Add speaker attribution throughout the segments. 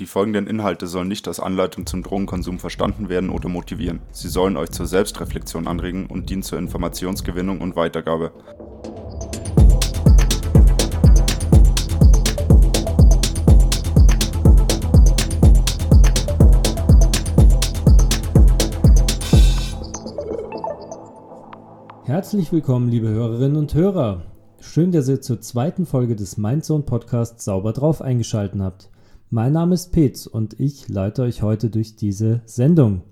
Speaker 1: Die folgenden Inhalte sollen nicht als Anleitung zum Drogenkonsum verstanden werden oder motivieren. Sie sollen euch zur Selbstreflexion anregen und dienen zur Informationsgewinnung und Weitergabe.
Speaker 2: Herzlich willkommen, liebe Hörerinnen und Hörer. Schön, dass ihr zur zweiten Folge des Mindzone Podcasts sauber drauf eingeschaltet habt. Mein Name ist Petz und ich leite euch heute durch diese Sendung.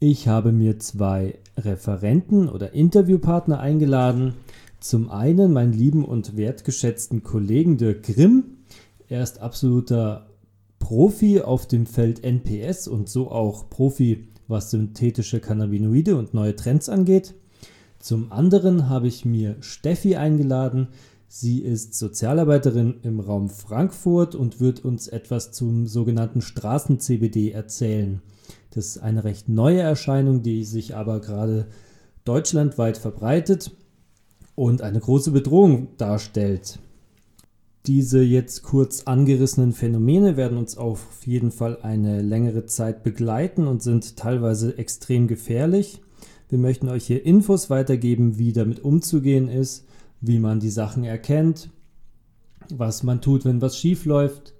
Speaker 2: Ich habe mir zwei Referenten oder Interviewpartner eingeladen. Zum einen meinen lieben und wertgeschätzten Kollegen Dirk Grimm. Er ist absoluter Profi auf dem Feld NPS und so auch Profi, was synthetische Cannabinoide und neue Trends angeht. Zum anderen habe ich mir Steffi eingeladen. Sie ist Sozialarbeiterin im Raum Frankfurt und wird uns etwas zum sogenannten Straßen-CBD erzählen. Das ist eine recht neue Erscheinung, die sich aber gerade deutschlandweit verbreitet und eine große Bedrohung darstellt. Diese jetzt kurz angerissenen Phänomene werden uns auf jeden Fall eine längere Zeit begleiten und sind teilweise extrem gefährlich. Wir möchten euch hier Infos weitergeben, wie damit umzugehen ist wie man die Sachen erkennt, was man tut, wenn was schief läuft,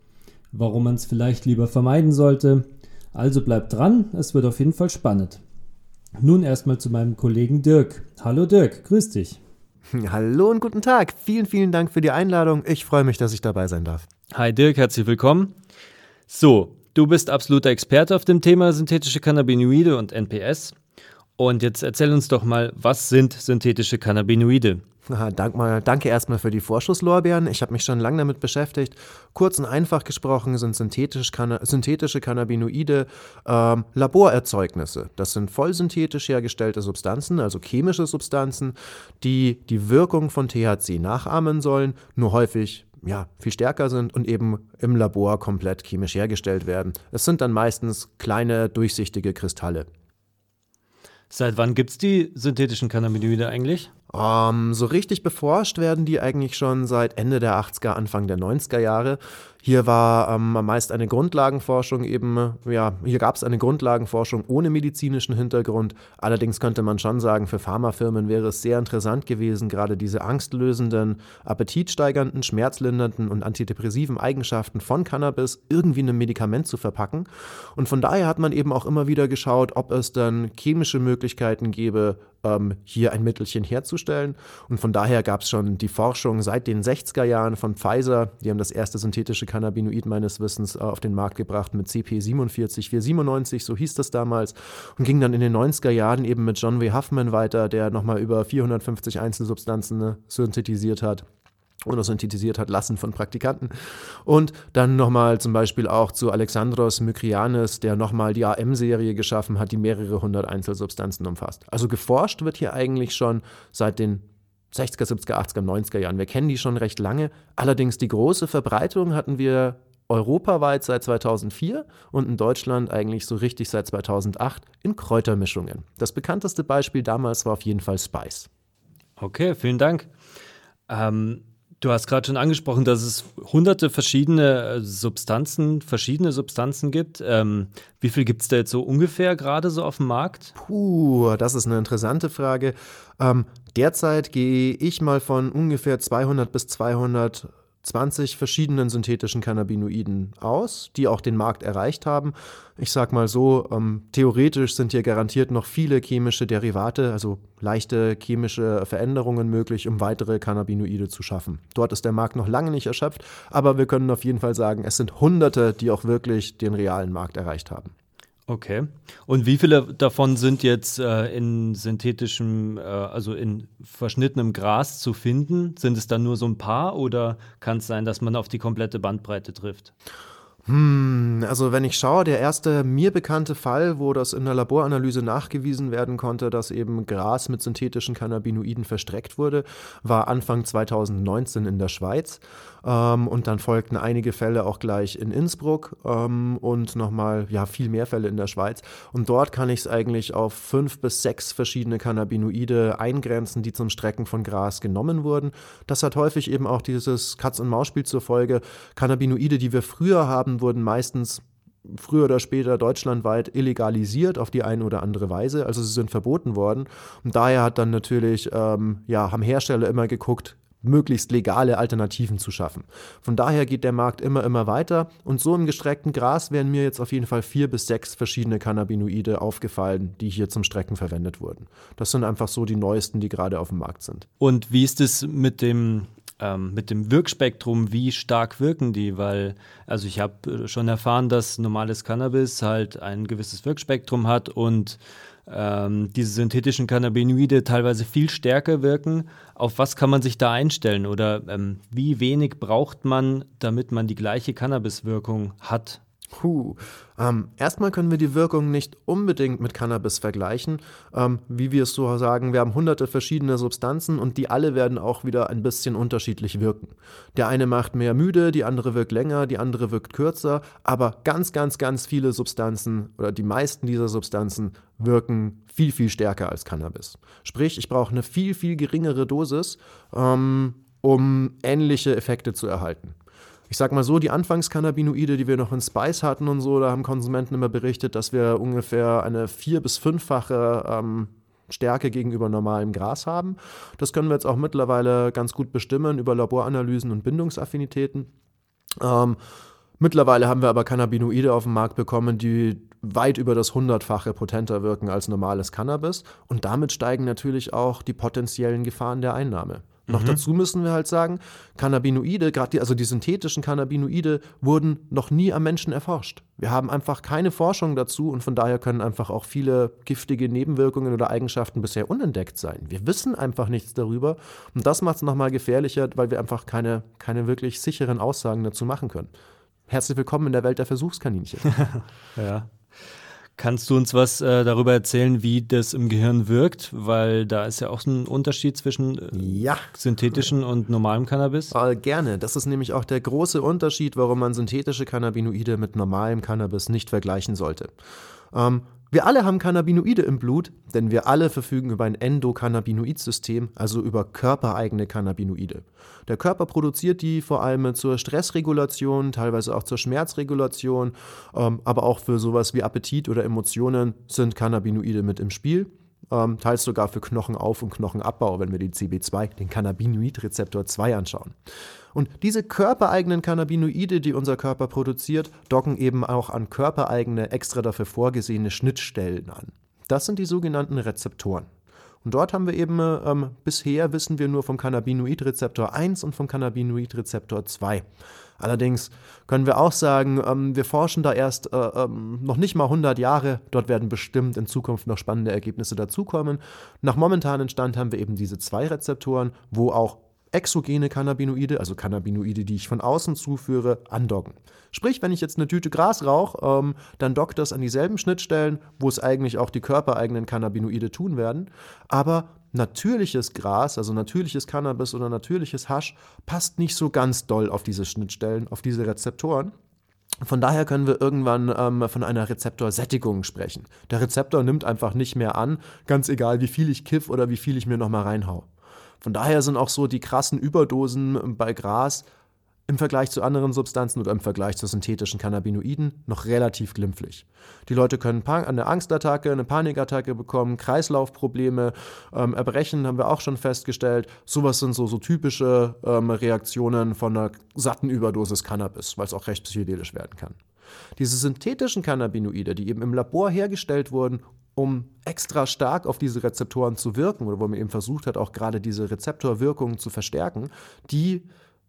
Speaker 2: warum man es vielleicht lieber vermeiden sollte. Also bleibt dran, es wird auf jeden Fall spannend. Nun erstmal zu meinem Kollegen Dirk. Hallo Dirk, grüß dich.
Speaker 3: Hallo und guten Tag. Vielen, vielen Dank für die Einladung. Ich freue mich, dass ich dabei sein darf.
Speaker 2: Hi Dirk, herzlich willkommen. So, du bist absoluter Experte auf dem Thema synthetische Cannabinoide und NPS. Und jetzt erzähl uns doch mal, was sind synthetische Cannabinoide?
Speaker 3: Dank mal, danke erstmal für die Vorschusslorbeeren. Ich habe mich schon lange damit beschäftigt. Kurz und einfach gesprochen sind synthetisch synthetische Cannabinoide ähm, Laborerzeugnisse. Das sind vollsynthetisch hergestellte Substanzen, also chemische Substanzen, die die Wirkung von THC nachahmen sollen, nur häufig ja, viel stärker sind und eben im Labor komplett chemisch hergestellt werden. Es sind dann meistens kleine, durchsichtige Kristalle.
Speaker 2: Seit wann gibt es die synthetischen Cannabinoide eigentlich?
Speaker 3: Um, ähm, so richtig beforscht werden die eigentlich schon seit Ende der 80er, Anfang der 90er Jahre. Hier war ähm, meist eine Grundlagenforschung eben, ja, hier gab es eine Grundlagenforschung ohne medizinischen Hintergrund. Allerdings könnte man schon sagen, für Pharmafirmen wäre es sehr interessant gewesen, gerade diese angstlösenden, appetitsteigernden, schmerzlindernden und antidepressiven Eigenschaften von Cannabis irgendwie in einem Medikament zu verpacken. Und von daher hat man eben auch immer wieder geschaut, ob es dann chemische Möglichkeiten gäbe, ähm, hier ein Mittelchen herzustellen. Und von daher gab es schon die Forschung seit den 60er Jahren von Pfizer. Die haben das erste synthetische Cannabinoid meines Wissens äh, auf den Markt gebracht mit CP47497, so hieß das damals. Und ging dann in den 90er Jahren eben mit John W. Huffman weiter, der nochmal über 450 Einzelsubstanzen ne, synthetisiert hat oder synthetisiert hat lassen von Praktikanten. Und dann nochmal zum Beispiel auch zu Alexandros Mykrianis, der nochmal die AM-Serie geschaffen hat, die mehrere hundert Einzelsubstanzen umfasst. Also geforscht wird hier eigentlich schon seit den 60er, 70er, 80er, 90er Jahren. Wir kennen die schon recht lange. Allerdings die große Verbreitung hatten wir europaweit seit 2004 und in Deutschland eigentlich so richtig seit 2008 in Kräutermischungen. Das bekannteste Beispiel damals war auf jeden Fall Spice.
Speaker 2: Okay, vielen Dank. Ähm, Du hast gerade schon angesprochen, dass es hunderte verschiedene äh, Substanzen, verschiedene Substanzen gibt. Ähm, wie viel gibt es da jetzt so ungefähr gerade so auf dem Markt?
Speaker 3: Puh, das ist eine interessante Frage. Ähm, derzeit gehe ich mal von ungefähr 200 bis 200 20 verschiedenen synthetischen Cannabinoiden aus, die auch den Markt erreicht haben. Ich sag mal so, ähm, theoretisch sind hier garantiert noch viele chemische Derivate, also leichte chemische Veränderungen möglich, um weitere Cannabinoide zu schaffen. Dort ist der Markt noch lange nicht erschöpft, aber wir können auf jeden Fall sagen, es sind Hunderte, die auch wirklich den realen Markt erreicht haben.
Speaker 2: Okay. Und wie viele davon sind jetzt äh, in synthetischem, äh, also in verschnittenem Gras zu finden? Sind es dann nur so ein paar oder kann es sein, dass man auf die komplette Bandbreite trifft?
Speaker 3: Hm, also wenn ich schaue, der erste mir bekannte Fall, wo das in der Laboranalyse nachgewiesen werden konnte, dass eben Gras mit synthetischen Cannabinoiden verstreckt wurde, war Anfang 2019 in der Schweiz. Ähm, und dann folgten einige Fälle auch gleich in Innsbruck ähm, und nochmal, ja, viel mehr Fälle in der Schweiz. Und dort kann ich es eigentlich auf fünf bis sechs verschiedene Cannabinoide eingrenzen, die zum Strecken von Gras genommen wurden. Das hat häufig eben auch dieses Katz-und-Maus-Spiel zur Folge. Cannabinoide, die wir früher haben, wurden meistens früher oder später deutschlandweit illegalisiert auf die eine oder andere Weise. Also sie sind verboten worden. Und daher hat dann natürlich, ähm, ja, haben Hersteller immer geguckt, möglichst legale Alternativen zu schaffen. Von daher geht der Markt immer, immer weiter und so im gestreckten Gras wären mir jetzt auf jeden Fall vier bis sechs verschiedene Cannabinoide aufgefallen, die hier zum Strecken verwendet wurden. Das sind einfach so die neuesten, die gerade auf dem Markt sind.
Speaker 2: Und wie ist es mit dem ähm, mit dem Wirkspektrum, wie stark wirken die? Weil, also ich habe schon erfahren, dass normales Cannabis halt ein gewisses Wirkspektrum hat und ähm, diese synthetischen Cannabinoide teilweise viel stärker wirken. Auf was kann man sich da einstellen oder ähm, wie wenig braucht man, damit man die gleiche Cannabiswirkung hat?
Speaker 3: Puh. Ähm, erstmal können wir die Wirkung nicht unbedingt mit Cannabis vergleichen. Ähm, wie wir es so sagen, wir haben hunderte verschiedene Substanzen und die alle werden auch wieder ein bisschen unterschiedlich wirken. Der eine macht mehr müde, die andere wirkt länger, die andere wirkt kürzer, aber ganz, ganz, ganz viele Substanzen oder die meisten dieser Substanzen wirken viel, viel stärker als Cannabis. Sprich, ich brauche eine viel, viel geringere Dosis, ähm, um ähnliche Effekte zu erhalten ich sag mal so, die Anfangscannabinoide, die wir noch in Spice hatten und so, da haben Konsumenten immer berichtet, dass wir ungefähr eine vier- bis fünffache ähm, Stärke gegenüber normalem Gras haben. Das können wir jetzt auch mittlerweile ganz gut bestimmen über Laboranalysen und Bindungsaffinitäten. Ähm, mittlerweile haben wir aber Cannabinoide auf den Markt bekommen, die weit über das hundertfache potenter wirken als normales Cannabis und damit steigen natürlich auch die potenziellen Gefahren der Einnahme. Noch mhm. dazu müssen wir halt sagen, Cannabinoide, gerade die, also die synthetischen Cannabinoide, wurden noch nie am Menschen erforscht. Wir haben einfach keine Forschung dazu und von daher können einfach auch viele giftige Nebenwirkungen oder Eigenschaften bisher unentdeckt sein. Wir wissen einfach nichts darüber und das macht es nochmal gefährlicher, weil wir einfach keine, keine wirklich sicheren Aussagen dazu machen können. Herzlich willkommen in der Welt der Versuchskaninchen.
Speaker 2: ja. Kannst du uns was äh, darüber erzählen, wie das im Gehirn wirkt? Weil da ist ja auch ein Unterschied zwischen äh, ja. synthetischen und normalem Cannabis.
Speaker 3: Äh, gerne. Das ist nämlich auch der große Unterschied, warum man synthetische Cannabinoide mit normalem Cannabis nicht vergleichen sollte. Ähm, wir alle haben Cannabinoide im Blut, denn wir alle verfügen über ein Endokannabinoid-System, also über körpereigene Cannabinoide. Der Körper produziert die vor allem zur Stressregulation, teilweise auch zur Schmerzregulation, ähm, aber auch für sowas wie Appetit oder Emotionen sind Cannabinoide mit im Spiel ähm, teils sogar für Knochenauf- und Knochenabbau, wenn wir den CB2, den Cannabinoidrezeptor 2 anschauen. Und diese körpereigenen Cannabinoide, die unser Körper produziert, docken eben auch an körpereigene, extra dafür vorgesehene Schnittstellen an. Das sind die sogenannten Rezeptoren. Und dort haben wir eben, ähm, bisher wissen wir nur vom Cannabinoidrezeptor 1 und vom Cannabinoidrezeptor 2. Allerdings können wir auch sagen, ähm, wir forschen da erst äh, ähm, noch nicht mal 100 Jahre. Dort werden bestimmt in Zukunft noch spannende Ergebnisse dazukommen. Nach momentanem Stand haben wir eben diese zwei Rezeptoren, wo auch exogene Cannabinoide, also Cannabinoide, die ich von außen zuführe, andocken. Sprich, wenn ich jetzt eine Tüte Gras rauche, ähm, dann dockt das an dieselben Schnittstellen, wo es eigentlich auch die körpereigenen Cannabinoide tun werden. Aber natürliches Gras, also natürliches Cannabis oder natürliches Hasch, passt nicht so ganz doll auf diese Schnittstellen, auf diese Rezeptoren. Von daher können wir irgendwann ähm, von einer Rezeptorsättigung sprechen. Der Rezeptor nimmt einfach nicht mehr an, ganz egal, wie viel ich kiff oder wie viel ich mir nochmal reinhau. Von daher sind auch so die krassen Überdosen bei Gras im Vergleich zu anderen Substanzen oder im Vergleich zu synthetischen Cannabinoiden noch relativ glimpflich. Die Leute können eine Angstattacke, eine Panikattacke bekommen, Kreislaufprobleme, ähm, Erbrechen haben wir auch schon festgestellt. Sowas sind so, so typische ähm, Reaktionen von einer satten Überdosis Cannabis, weil es auch recht psychedelisch werden kann. Diese synthetischen Cannabinoide, die eben im Labor hergestellt wurden, um extra stark auf diese Rezeptoren zu wirken oder wo man eben versucht hat, auch gerade diese Rezeptorwirkungen zu verstärken, die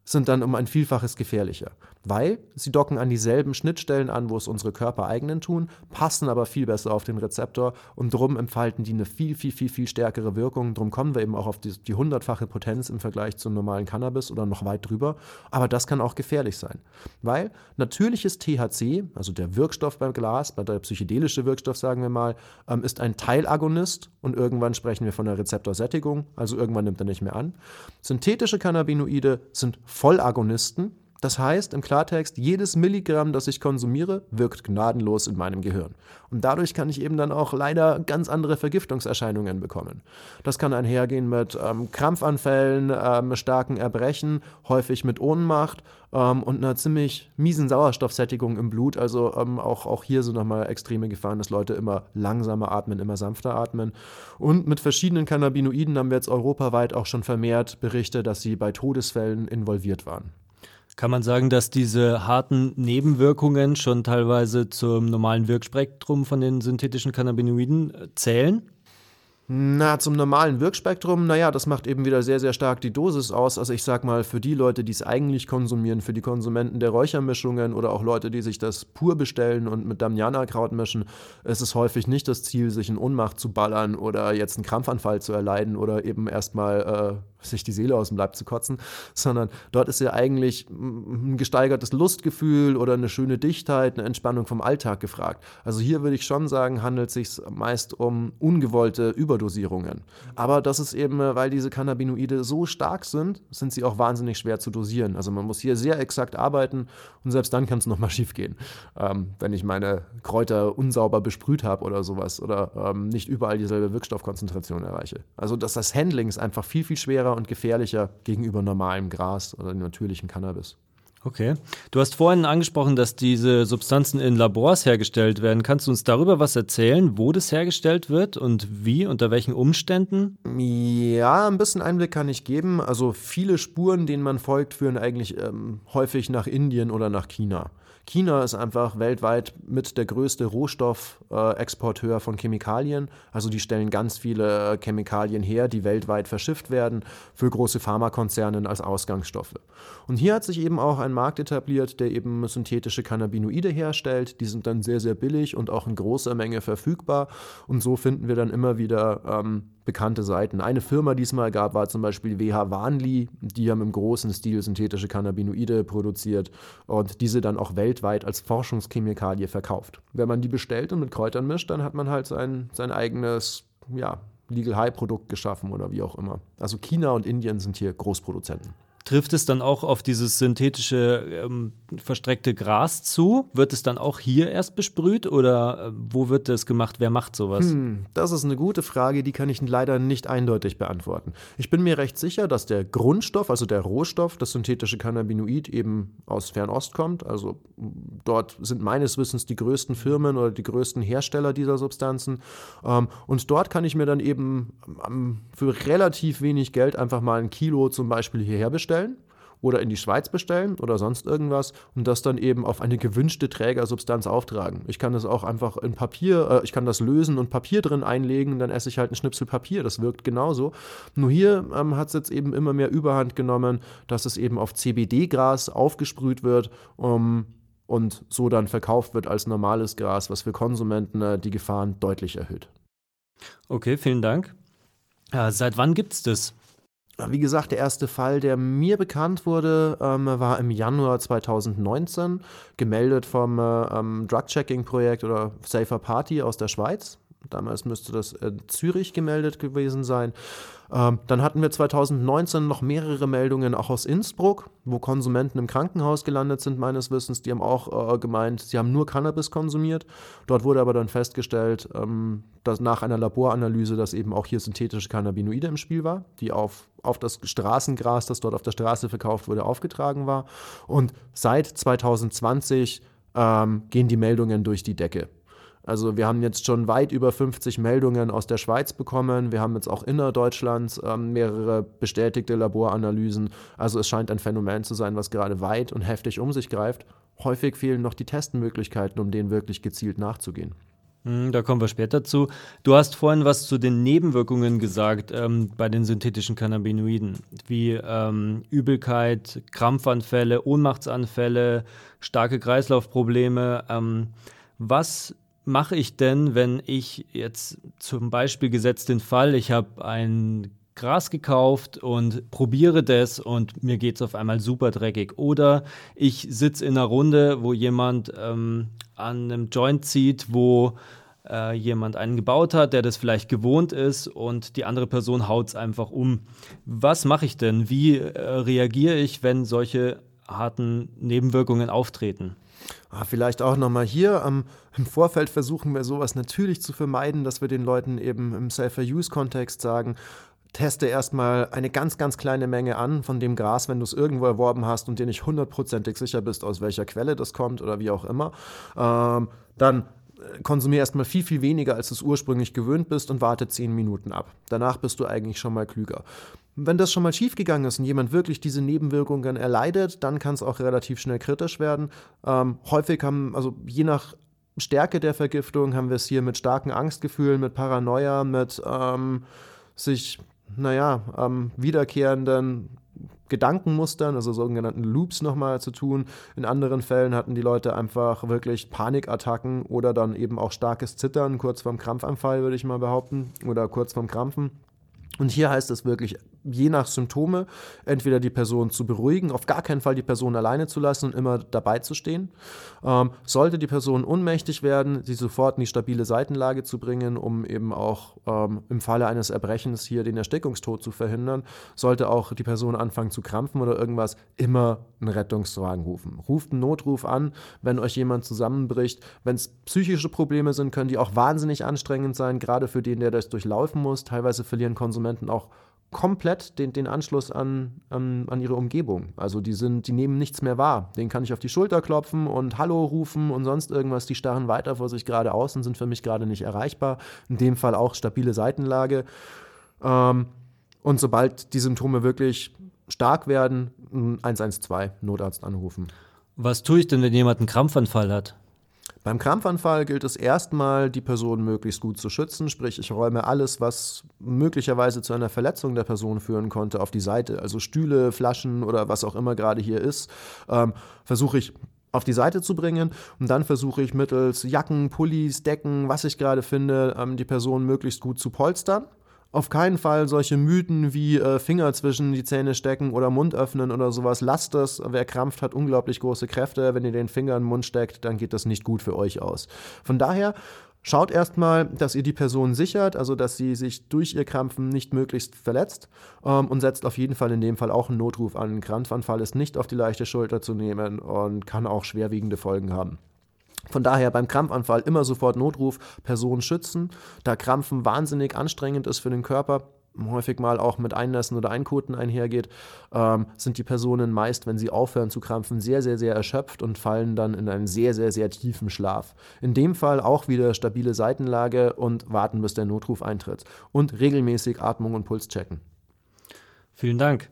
Speaker 3: sind dann um ein Vielfaches gefährlicher, weil sie docken an dieselben Schnittstellen an, wo es unsere körpereigenen tun, passen aber viel besser auf den Rezeptor und drum entfalten die eine viel, viel, viel, viel stärkere Wirkung. Drum kommen wir eben auch auf die, die hundertfache Potenz im Vergleich zum normalen Cannabis oder noch weit drüber. Aber das kann auch gefährlich sein, weil natürliches THC, also der Wirkstoff beim Glas, bei der psychedelische Wirkstoff sagen wir mal, ähm, ist ein Teilagonist und irgendwann sprechen wir von der Rezeptorsättigung, also irgendwann nimmt er nicht mehr an. Synthetische Cannabinoide sind Vollagonisten. Das heißt im Klartext, jedes Milligramm, das ich konsumiere, wirkt gnadenlos in meinem Gehirn. Und dadurch kann ich eben dann auch leider ganz andere Vergiftungserscheinungen bekommen. Das kann einhergehen mit ähm, Krampfanfällen, ähm, starken Erbrechen, häufig mit Ohnmacht ähm, und einer ziemlich miesen Sauerstoffsättigung im Blut. Also ähm, auch, auch hier sind nochmal extreme Gefahren, dass Leute immer langsamer atmen, immer sanfter atmen. Und mit verschiedenen Cannabinoiden haben wir jetzt europaweit auch schon vermehrt Berichte, dass sie bei Todesfällen involviert waren.
Speaker 2: Kann man sagen, dass diese harten Nebenwirkungen schon teilweise zum normalen Wirkspektrum von den synthetischen Cannabinoiden äh, zählen?
Speaker 3: Na, zum normalen Wirkspektrum, naja, das macht eben wieder sehr, sehr stark die Dosis aus. Also ich sag mal, für die Leute, die es eigentlich konsumieren, für die Konsumenten der Räuchermischungen oder auch Leute, die sich das pur bestellen und mit Damiana-Kraut mischen, ist es häufig nicht das Ziel, sich in Ohnmacht zu ballern oder jetzt einen Krampfanfall zu erleiden oder eben erstmal äh, sich die Seele aus dem Leib zu kotzen, sondern dort ist ja eigentlich ein gesteigertes Lustgefühl oder eine schöne Dichtheit, eine Entspannung vom Alltag gefragt. Also hier würde ich schon sagen, handelt es sich meist um ungewollte Überdosierungen. Aber das ist eben, weil diese Cannabinoide so stark sind, sind sie auch wahnsinnig schwer zu dosieren. Also man muss hier sehr exakt arbeiten und selbst dann kann es nochmal schief gehen, ähm, wenn ich meine Kräuter unsauber besprüht habe oder sowas oder ähm, nicht überall dieselbe Wirkstoffkonzentration erreiche. Also dass das Handling ist einfach viel, viel schwerer und gefährlicher gegenüber normalem Gras oder natürlichem Cannabis.
Speaker 2: Okay. Du hast vorhin angesprochen, dass diese Substanzen in Labors hergestellt werden. Kannst du uns darüber was erzählen, wo das hergestellt wird und wie, unter welchen Umständen?
Speaker 3: Ja, ein bisschen Einblick kann ich geben. Also viele Spuren, denen man folgt, führen eigentlich ähm, häufig nach Indien oder nach China. China ist einfach weltweit mit der größte Rohstoffexporteur von Chemikalien. Also die stellen ganz viele Chemikalien her, die weltweit verschifft werden für große Pharmakonzerne als Ausgangsstoffe. Und hier hat sich eben auch ein Markt etabliert, der eben synthetische Cannabinoide herstellt. Die sind dann sehr, sehr billig und auch in großer Menge verfügbar. Und so finden wir dann immer wieder ähm, bekannte Seiten. Eine Firma, die es mal gab, war zum Beispiel WH Wanli. Die haben im großen Stil synthetische Cannabinoide produziert und diese dann auch weltweit als Forschungschemikalie verkauft. Wenn man die bestellt und mit Kräutern mischt, dann hat man halt sein, sein eigenes, ja, Legal High Produkt geschaffen oder wie auch immer. Also China und Indien sind hier Großproduzenten.
Speaker 2: Trifft es dann auch auf dieses synthetische ähm, verstreckte Gras zu? Wird es dann auch hier erst besprüht oder äh, wo wird das gemacht? Wer macht sowas? Hm,
Speaker 3: das ist eine gute Frage, die kann ich leider nicht eindeutig beantworten. Ich bin mir recht sicher, dass der Grundstoff, also der Rohstoff, das synthetische Cannabinoid eben aus Fernost kommt. Also dort sind meines Wissens die größten Firmen oder die größten Hersteller dieser Substanzen. Ähm, und dort kann ich mir dann eben ähm, für relativ wenig Geld einfach mal ein Kilo zum Beispiel hierher bestellen bestellen oder in die Schweiz bestellen oder sonst irgendwas und das dann eben auf eine gewünschte Trägersubstanz auftragen. Ich kann das auch einfach in Papier, äh, ich kann das lösen und Papier drin einlegen, dann esse ich halt ein Schnipsel Papier. Das wirkt genauso. Nur hier ähm, hat es jetzt eben immer mehr Überhand genommen, dass es eben auf CBD-Gras aufgesprüht wird. Um, und so dann verkauft wird als normales Gras, was für Konsumenten äh, die Gefahren deutlich erhöht.
Speaker 2: Okay, vielen Dank. Ja, seit wann gibt es das?
Speaker 3: Wie gesagt, der erste Fall, der mir bekannt wurde, ähm, war im Januar 2019, gemeldet vom äh, ähm, Drug-Checking-Projekt oder Safer Party aus der Schweiz. Damals müsste das in Zürich gemeldet gewesen sein. Ähm, dann hatten wir 2019 noch mehrere Meldungen auch aus Innsbruck, wo Konsumenten im Krankenhaus gelandet sind, meines Wissens. Die haben auch äh, gemeint, sie haben nur Cannabis konsumiert. Dort wurde aber dann festgestellt, ähm, dass nach einer Laboranalyse, dass eben auch hier synthetische Cannabinoide im Spiel war, die auf, auf das Straßengras, das dort auf der Straße verkauft wurde, aufgetragen war. Und seit 2020 ähm, gehen die Meldungen durch die Decke. Also wir haben jetzt schon weit über 50 Meldungen aus der Schweiz bekommen. Wir haben jetzt auch innerdeutschlands ähm, mehrere bestätigte Laboranalysen. Also es scheint ein Phänomen zu sein, was gerade weit und heftig um sich greift. Häufig fehlen noch die Testmöglichkeiten, um denen wirklich gezielt nachzugehen.
Speaker 2: Hm, da kommen wir später zu. Du hast vorhin was zu den Nebenwirkungen gesagt ähm, bei den synthetischen Cannabinoiden, wie ähm, Übelkeit, Krampfanfälle, Ohnmachtsanfälle, starke Kreislaufprobleme. Ähm, was mache ich denn, wenn ich jetzt zum Beispiel gesetzt den Fall, ich habe ein Gras gekauft und probiere das und mir geht es auf einmal super dreckig. Oder ich sitze in einer Runde, wo jemand ähm, an einem Joint zieht, wo äh, jemand einen gebaut hat, der das vielleicht gewohnt ist und die andere Person haut es einfach um. Was mache ich denn? Wie äh, reagiere ich, wenn solche harten Nebenwirkungen auftreten?
Speaker 3: Ah, vielleicht auch nochmal hier. Ähm, Im Vorfeld versuchen wir sowas natürlich zu vermeiden, dass wir den Leuten eben im Safer-Use-Kontext sagen, teste erstmal eine ganz, ganz kleine Menge an von dem Gras, wenn du es irgendwo erworben hast und dir nicht hundertprozentig sicher bist, aus welcher Quelle das kommt oder wie auch immer. Ähm, dann konsumier erstmal viel, viel weniger, als du es ursprünglich gewöhnt bist und warte zehn Minuten ab. Danach bist du eigentlich schon mal klüger. Wenn das schon mal schiefgegangen ist und jemand wirklich diese Nebenwirkungen erleidet, dann kann es auch relativ schnell kritisch werden. Ähm, häufig haben, also je nach Stärke der Vergiftung, haben wir es hier mit starken Angstgefühlen, mit Paranoia, mit ähm, sich, naja, ähm, wiederkehrenden Gedankenmustern, also sogenannten Loops nochmal zu tun. In anderen Fällen hatten die Leute einfach wirklich Panikattacken oder dann eben auch starkes Zittern, kurz vorm Krampfanfall, würde ich mal behaupten, oder kurz vorm Krampfen. Und hier heißt es wirklich je nach Symptome entweder die Person zu beruhigen, auf gar keinen Fall die Person alleine zu lassen und immer dabei zu stehen. Ähm, sollte die Person ohnmächtig werden, sie sofort in die stabile Seitenlage zu bringen, um eben auch ähm, im Falle eines Erbrechens hier den Erstickungstod zu verhindern. Sollte auch die Person anfangen zu krampfen oder irgendwas, immer einen Rettungswagen rufen. Ruft einen Notruf an, wenn euch jemand zusammenbricht. Wenn es psychische Probleme sind, können die auch wahnsinnig anstrengend sein, gerade für den, der das durchlaufen muss. Teilweise verlieren Konsumenten auch komplett den, den Anschluss an, an, an, ihre Umgebung. Also die sind, die nehmen nichts mehr wahr. Den kann ich auf die Schulter klopfen und Hallo rufen und sonst irgendwas. Die starren weiter vor sich geradeaus und sind für mich gerade nicht erreichbar. In dem Fall auch stabile Seitenlage. Ähm, und sobald die Symptome wirklich stark werden, 112 Notarzt anrufen.
Speaker 2: Was tue ich denn, wenn jemand einen Krampfanfall hat?
Speaker 3: Beim Krampfanfall gilt es erstmal, die Person möglichst gut zu schützen, sprich ich räume alles, was möglicherweise zu einer Verletzung der Person führen konnte, auf die Seite. Also Stühle, Flaschen oder was auch immer gerade hier ist, ähm, versuche ich auf die Seite zu bringen. Und dann versuche ich mittels Jacken, Pullis, Decken, was ich gerade finde, ähm, die Person möglichst gut zu polstern auf keinen Fall solche Mythen wie äh, Finger zwischen die Zähne stecken oder Mund öffnen oder sowas. Lasst das. Wer krampft, hat unglaublich große Kräfte. Wenn ihr den Finger in den Mund steckt, dann geht das nicht gut für euch aus. Von daher Schaut erstmal, dass ihr die Person sichert, also dass sie sich durch ihr Krampfen nicht möglichst verletzt ähm, und setzt auf jeden Fall in dem Fall auch einen Notruf an. Ein Krampfanfall ist nicht auf die leichte Schulter zu nehmen und kann auch schwerwiegende Folgen haben. Von daher beim Krampfanfall immer sofort Notruf, Person schützen. Da Krampfen wahnsinnig anstrengend ist für den Körper, häufig mal auch mit Einnässen oder Einkoten einhergeht, ähm, sind die Personen meist, wenn sie aufhören zu krampfen, sehr, sehr, sehr erschöpft und fallen dann in einen sehr, sehr, sehr tiefen Schlaf. In dem Fall auch wieder stabile Seitenlage und warten, bis der Notruf eintritt. Und regelmäßig Atmung und Puls checken.
Speaker 2: Vielen Dank.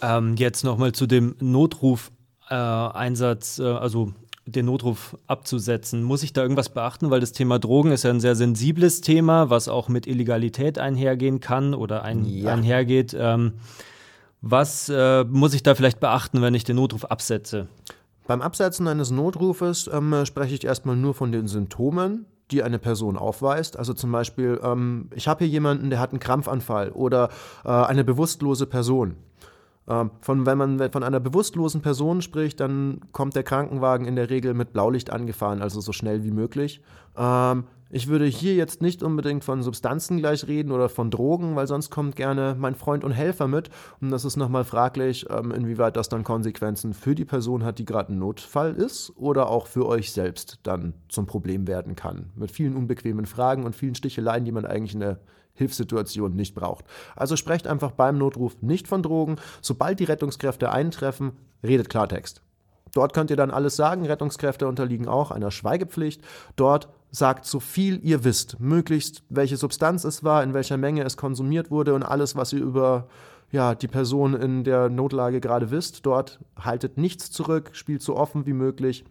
Speaker 2: Ähm, jetzt nochmal zu dem Notruf-Einsatz, äh, äh, also den Notruf abzusetzen. Muss ich da irgendwas beachten? Weil das Thema Drogen ist ja ein sehr sensibles Thema, was auch mit Illegalität einhergehen kann oder ein, ja. einhergeht. Ähm, was äh, muss ich da vielleicht beachten, wenn ich den Notruf absetze?
Speaker 3: Beim Absetzen eines Notrufes ähm, spreche ich erstmal nur von den Symptomen, die eine Person aufweist. Also zum Beispiel, ähm, ich habe hier jemanden, der hat einen Krampfanfall oder äh, eine bewusstlose Person. Ähm, von, wenn man von einer bewusstlosen Person spricht, dann kommt der Krankenwagen in der Regel mit Blaulicht angefahren, also so schnell wie möglich. Ähm, ich würde hier jetzt nicht unbedingt von Substanzen gleich reden oder von Drogen, weil sonst kommt gerne mein Freund und Helfer mit. Und das ist nochmal fraglich, ähm, inwieweit das dann Konsequenzen für die Person hat, die gerade ein Notfall ist oder auch für euch selbst dann zum Problem werden kann. Mit vielen unbequemen Fragen und vielen Sticheleien, die man eigentlich in der Hilfssituation nicht braucht. Also sprecht einfach beim Notruf nicht von Drogen. Sobald die Rettungskräfte eintreffen, redet Klartext. Dort könnt ihr dann alles sagen. Rettungskräfte unterliegen auch einer Schweigepflicht. Dort sagt so viel ihr wisst, möglichst welche Substanz es war, in welcher Menge es konsumiert wurde und alles, was ihr über ja, die Person in der Notlage gerade wisst. Dort haltet nichts zurück, spielt so offen wie möglich.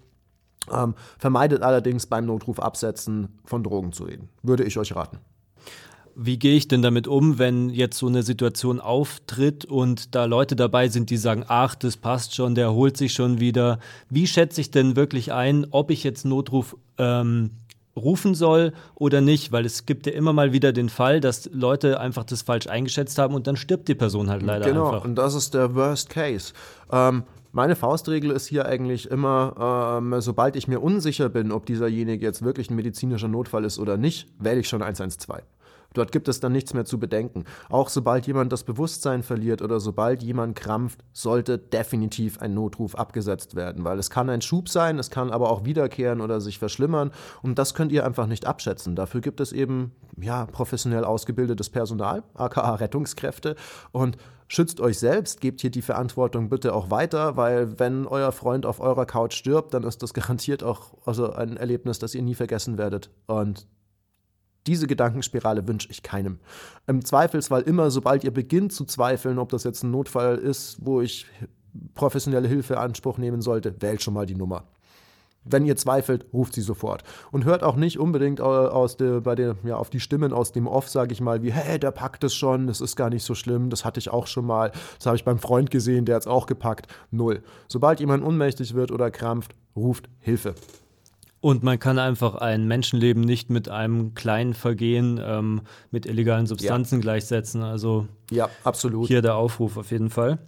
Speaker 3: Ähm, vermeidet allerdings beim Notruf absetzen von Drogen zu reden. Würde ich euch raten.
Speaker 2: Wie gehe ich denn damit um, wenn jetzt so eine Situation auftritt und da Leute dabei sind, die sagen, ach, das passt schon, der holt sich schon wieder. Wie schätze ich denn wirklich ein, ob ich jetzt Notruf ähm, rufen soll oder nicht? Weil es gibt ja immer mal wieder den Fall, dass Leute einfach das falsch eingeschätzt haben und dann stirbt die Person halt leider
Speaker 3: genau,
Speaker 2: einfach.
Speaker 3: Genau, und das ist der Worst Case. Ähm, meine Faustregel ist hier eigentlich immer, ähm, sobald ich mir unsicher bin, ob dieserjenige jetzt wirklich ein medizinischer Notfall ist oder nicht, wähle ich schon 112. Dort gibt es dann nichts mehr zu bedenken. Auch sobald jemand das Bewusstsein verliert oder sobald jemand krampft, sollte definitiv ein Notruf abgesetzt werden, weil es kann ein Schub sein, es kann aber auch wiederkehren oder sich verschlimmern und das könnt ihr einfach nicht abschätzen. Dafür gibt es eben ja professionell ausgebildetes Personal, aka Rettungskräfte und schützt euch selbst, gebt hier die Verantwortung bitte auch weiter, weil wenn euer Freund auf eurer Couch stirbt, dann ist das garantiert auch also ein Erlebnis, das ihr nie vergessen werdet. Und diese Gedankenspirale wünsche ich keinem. Im Zweifelsfall immer, sobald ihr beginnt zu zweifeln, ob das jetzt ein Notfall ist, wo ich professionelle Hilfe in Anspruch nehmen sollte, wählt schon mal die Nummer. Wenn ihr zweifelt, ruft sie sofort. Und hört auch nicht unbedingt aus der, bei der, ja, auf die Stimmen aus dem Off, sage ich mal, wie, hey, der packt es schon, das ist gar nicht so schlimm, das hatte ich auch schon mal, das habe ich beim Freund gesehen, der hat es auch gepackt. Null. Sobald jemand ohnmächtig wird oder krampft, ruft Hilfe.
Speaker 2: Und man kann einfach ein Menschenleben nicht mit einem kleinen Vergehen ähm, mit illegalen Substanzen ja. gleichsetzen. Also
Speaker 3: ja, absolut.
Speaker 2: Hier der Aufruf auf jeden Fall.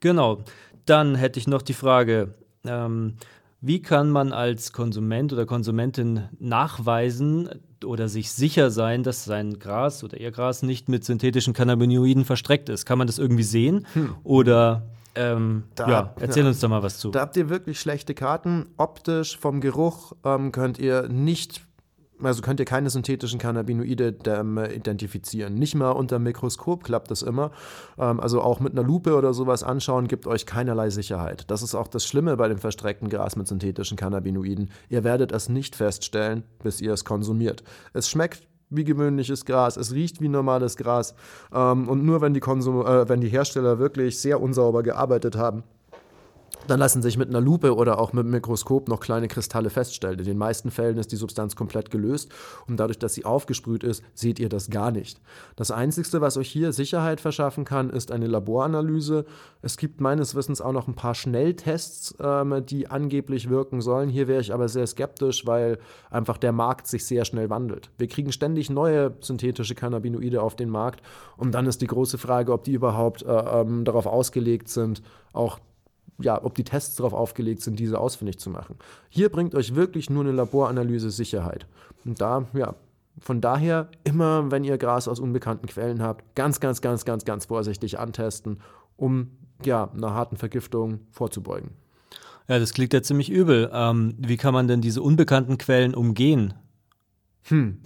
Speaker 2: Genau. Dann hätte ich noch die Frage, ähm, wie kann man als Konsument oder Konsumentin nachweisen oder sich sicher sein, dass sein Gras oder ihr Gras nicht mit synthetischen Cannabinoiden verstreckt ist? Kann man das irgendwie sehen? Hm. Oder ähm, da, ja, erzähl uns da mal was zu.
Speaker 3: Da habt ihr wirklich schlechte Karten. Optisch, vom Geruch ähm, könnt ihr nicht, also könnt ihr keine synthetischen Cannabinoide ähm, identifizieren. Nicht mal unter Mikroskop klappt das immer. Ähm, also auch mit einer Lupe oder sowas anschauen, gibt euch keinerlei Sicherheit. Das ist auch das Schlimme bei dem verstreckten Gras mit synthetischen Cannabinoiden. Ihr werdet es nicht feststellen, bis ihr es konsumiert. Es schmeckt wie gewöhnliches Gras, es riecht wie normales Gras. Ähm, und nur wenn die, Konsum äh, wenn die Hersteller wirklich sehr unsauber gearbeitet haben, dann lassen sich mit einer Lupe oder auch mit einem Mikroskop noch kleine Kristalle feststellen. In den meisten Fällen ist die Substanz komplett gelöst und dadurch, dass sie aufgesprüht ist, seht ihr das gar nicht. Das Einzige, was euch hier Sicherheit verschaffen kann, ist eine Laboranalyse. Es gibt meines Wissens auch noch ein paar Schnelltests, ähm, die angeblich wirken sollen. Hier wäre ich aber sehr skeptisch, weil einfach der Markt sich sehr schnell wandelt. Wir kriegen ständig neue synthetische Cannabinoide auf den Markt und dann ist die große Frage, ob die überhaupt äh, ähm, darauf ausgelegt sind, auch ja, ob die Tests darauf aufgelegt sind, diese ausfindig zu machen. Hier bringt euch wirklich nur eine Laboranalyse Sicherheit. Und da, ja, von daher immer, wenn ihr Gras aus unbekannten Quellen habt, ganz, ganz, ganz, ganz, ganz vorsichtig antesten, um ja, einer harten Vergiftung vorzubeugen.
Speaker 2: Ja, das klingt ja ziemlich übel. Ähm, wie kann man denn diese unbekannten Quellen umgehen?
Speaker 3: Hm,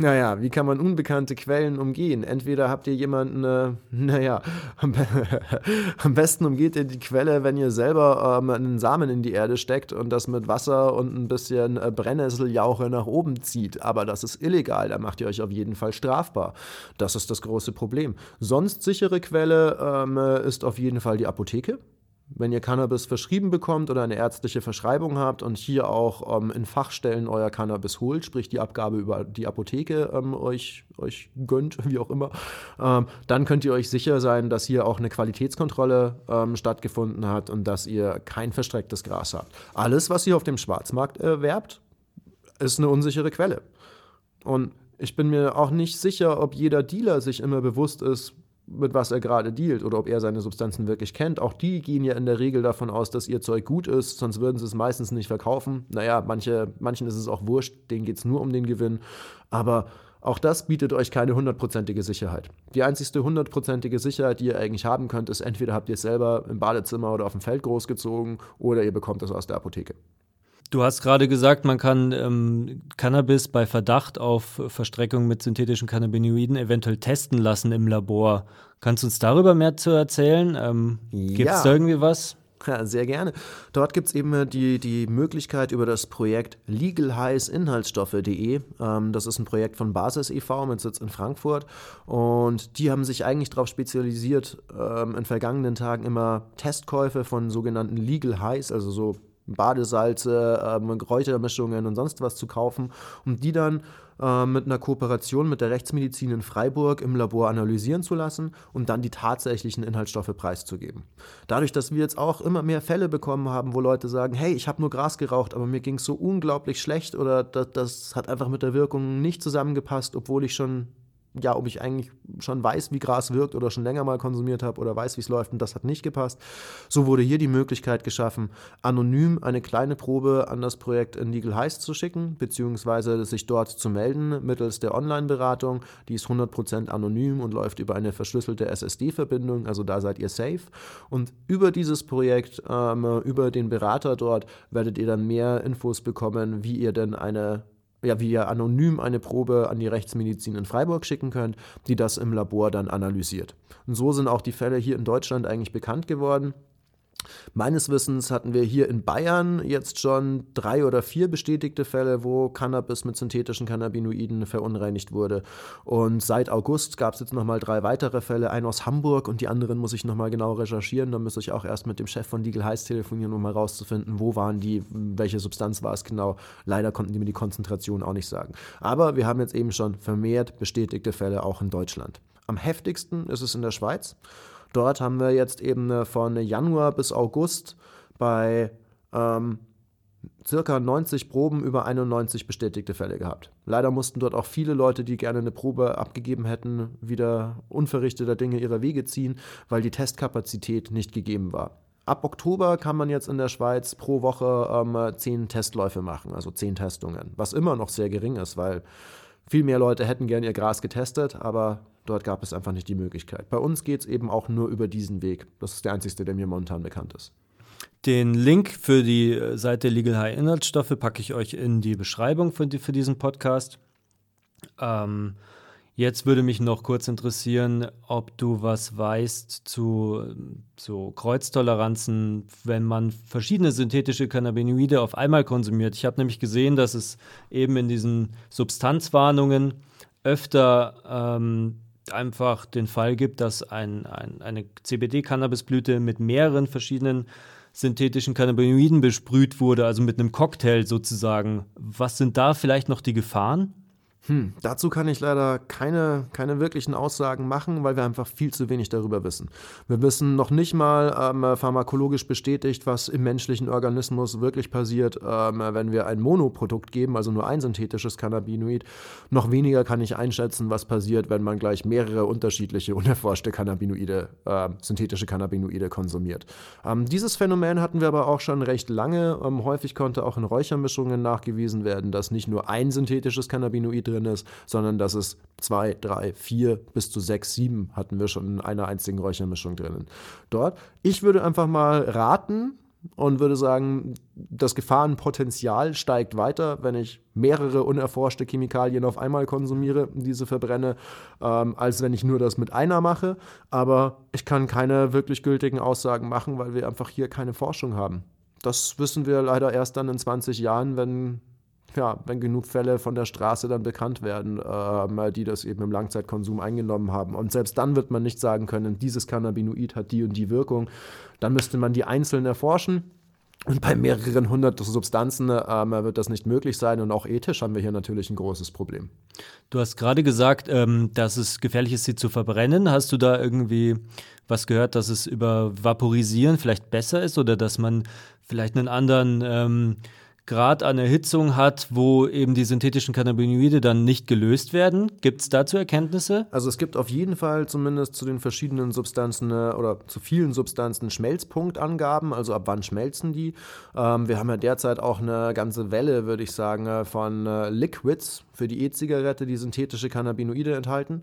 Speaker 3: naja, wie kann man unbekannte Quellen umgehen? Entweder habt ihr jemanden, äh, naja, am, besten umgeht ihr die Quelle, wenn ihr selber ähm, einen Samen in die Erde steckt und das mit Wasser und ein bisschen äh, Brennnesseljauche nach oben zieht. Aber das ist illegal, da macht ihr euch auf jeden Fall strafbar. Das ist das große Problem. Sonst sichere Quelle ähm, ist auf jeden Fall die Apotheke. Wenn ihr Cannabis verschrieben bekommt oder eine ärztliche Verschreibung habt und hier auch ähm, in Fachstellen euer Cannabis holt, sprich die Abgabe über die Apotheke ähm, euch, euch gönnt, wie auch immer, ähm, dann könnt ihr euch sicher sein, dass hier auch eine Qualitätskontrolle ähm, stattgefunden hat und dass ihr kein verstrecktes Gras habt. Alles, was ihr auf dem Schwarzmarkt erwerbt, ist eine unsichere Quelle. Und ich bin mir auch nicht sicher, ob jeder Dealer sich immer bewusst ist, mit was er gerade dealt oder ob er seine Substanzen wirklich kennt. Auch die gehen ja in der Regel davon aus, dass ihr Zeug gut ist, sonst würden sie es meistens nicht verkaufen. Naja, manche, manchen ist es auch wurscht, denen geht es nur um den Gewinn. Aber auch das bietet euch keine hundertprozentige Sicherheit. Die einzigste hundertprozentige Sicherheit, die ihr eigentlich haben könnt, ist entweder habt ihr es selber im Badezimmer oder auf dem Feld großgezogen oder ihr bekommt es aus der Apotheke.
Speaker 2: Du hast gerade gesagt, man kann ähm, Cannabis bei Verdacht auf Verstreckung mit synthetischen Cannabinoiden eventuell testen lassen im Labor. Kannst du uns darüber mehr zu erzählen? Ähm, Gibt es ja. da irgendwie was?
Speaker 3: Ja, sehr gerne. Dort gibt es eben die, die Möglichkeit über das Projekt legalheißinhaltsstoffe.de. Ähm, das ist ein Projekt von Basis e.V. mit Sitz in Frankfurt. Und die haben sich eigentlich darauf spezialisiert, ähm, in vergangenen Tagen immer Testkäufe von sogenannten Legal Highs, also so Badesalze, ähm, Kräutermischungen und sonst was zu kaufen, um die dann äh, mit einer Kooperation mit der Rechtsmedizin in Freiburg im Labor analysieren zu lassen und dann die tatsächlichen Inhaltsstoffe preiszugeben. Dadurch, dass wir jetzt auch immer mehr Fälle bekommen haben, wo Leute sagen, hey, ich habe nur Gras geraucht, aber mir ging es so unglaublich schlecht oder das, das hat einfach mit der Wirkung nicht zusammengepasst, obwohl ich schon ja, ob ich eigentlich schon weiß, wie Gras wirkt oder schon länger mal konsumiert habe oder weiß, wie es läuft und das hat nicht gepasst. So wurde hier die Möglichkeit geschaffen, anonym eine kleine Probe an das Projekt in Legal Heist zu schicken, beziehungsweise sich dort zu melden mittels der Online-Beratung. Die ist 100% anonym und läuft über eine verschlüsselte SSD-Verbindung, also da seid ihr safe. Und über dieses Projekt, ähm, über den Berater dort, werdet ihr dann mehr Infos bekommen, wie ihr denn eine ja, wie ihr anonym eine Probe an die Rechtsmedizin in Freiburg schicken könnt, die das im Labor dann analysiert. Und so sind auch die Fälle hier in Deutschland eigentlich bekannt geworden. Meines Wissens hatten wir hier in Bayern jetzt schon drei oder vier bestätigte Fälle, wo Cannabis mit synthetischen Cannabinoiden verunreinigt wurde. Und seit August gab es jetzt nochmal drei weitere Fälle, einen aus Hamburg und die anderen muss ich nochmal genau recherchieren. Da müsste ich auch erst mit dem Chef von Legal Heiß telefonieren, um herauszufinden, wo waren die, welche Substanz war es genau. Leider konnten die mir die Konzentration auch nicht sagen. Aber wir haben jetzt eben schon vermehrt bestätigte Fälle auch in Deutschland. Am heftigsten ist es in der Schweiz. Dort haben wir jetzt eben von Januar bis August bei ähm, circa 90 Proben über 91 bestätigte Fälle gehabt. Leider mussten dort auch viele Leute, die gerne eine Probe abgegeben hätten, wieder unverrichteter Dinge ihrer Wege ziehen, weil die Testkapazität nicht gegeben war. Ab Oktober kann man jetzt in der Schweiz pro Woche ähm, 10 Testläufe machen, also 10 Testungen, was immer noch sehr gering ist, weil viel mehr Leute hätten gern ihr Gras getestet, aber dort gab es einfach nicht die Möglichkeit. Bei uns geht es eben auch nur über diesen Weg. Das ist der einzige, der mir momentan bekannt ist.
Speaker 2: Den Link für die äh, Seite Legal High Inhaltsstoffe packe ich euch in die Beschreibung für, die, für diesen Podcast. Ähm, Jetzt würde mich noch kurz interessieren, ob du was weißt zu so Kreuztoleranzen, wenn man verschiedene synthetische Cannabinoide auf einmal konsumiert. Ich habe nämlich gesehen, dass es eben in diesen Substanzwarnungen öfter ähm, einfach den Fall gibt, dass ein, ein, eine CBD-Cannabisblüte mit mehreren verschiedenen synthetischen Cannabinoiden besprüht wurde, also mit einem Cocktail sozusagen. Was sind da vielleicht noch die Gefahren?
Speaker 3: Hm, dazu kann ich leider keine, keine wirklichen Aussagen machen, weil wir einfach viel zu wenig darüber wissen. Wir wissen noch nicht mal ähm, pharmakologisch bestätigt, was im menschlichen Organismus wirklich passiert, ähm, wenn wir ein Monoprodukt geben, also nur ein synthetisches Cannabinoid. Noch weniger kann ich einschätzen, was passiert, wenn man gleich mehrere unterschiedliche, unerforschte Cannabinoide, äh, synthetische Cannabinoide konsumiert. Ähm, dieses Phänomen hatten wir aber auch schon recht lange. Ähm, häufig konnte auch in Räuchermischungen nachgewiesen werden, dass nicht nur ein synthetisches Cannabinoid drin ist, sondern dass es zwei, drei, vier bis zu sechs, sieben hatten wir schon in einer einzigen Räuchermischung drinnen. Dort. Ich würde einfach mal raten, und würde sagen, das Gefahrenpotenzial steigt weiter, wenn ich mehrere unerforschte Chemikalien auf einmal konsumiere, diese verbrenne, ähm, als wenn ich nur das mit einer mache. Aber ich kann keine wirklich gültigen Aussagen machen, weil wir einfach hier keine Forschung haben. Das wissen wir leider erst dann in 20 Jahren, wenn ja, wenn genug Fälle von der Straße dann bekannt werden, äh, die das eben im Langzeitkonsum eingenommen haben. Und selbst dann wird man nicht sagen können, dieses Cannabinoid hat die und die Wirkung. Dann müsste man die einzeln erforschen. Und bei mehreren hundert Substanzen ähm, wird das nicht möglich sein. Und auch ethisch haben wir hier natürlich ein großes Problem.
Speaker 2: Du hast gerade gesagt, ähm, dass es gefährlich ist, sie zu verbrennen. Hast du da irgendwie was gehört, dass es über Vaporisieren vielleicht besser ist oder dass man vielleicht einen anderen ähm, Grad an Erhitzung hat, wo eben die synthetischen Cannabinoide dann nicht gelöst werden. Gibt es dazu Erkenntnisse?
Speaker 3: Also es gibt auf jeden Fall zumindest zu den verschiedenen Substanzen äh, oder zu vielen Substanzen Schmelzpunktangaben, also ab wann schmelzen die. Ähm, wir haben ja derzeit auch eine ganze Welle, würde ich sagen, äh, von äh, Liquids für die E-Zigarette, die synthetische Cannabinoide enthalten.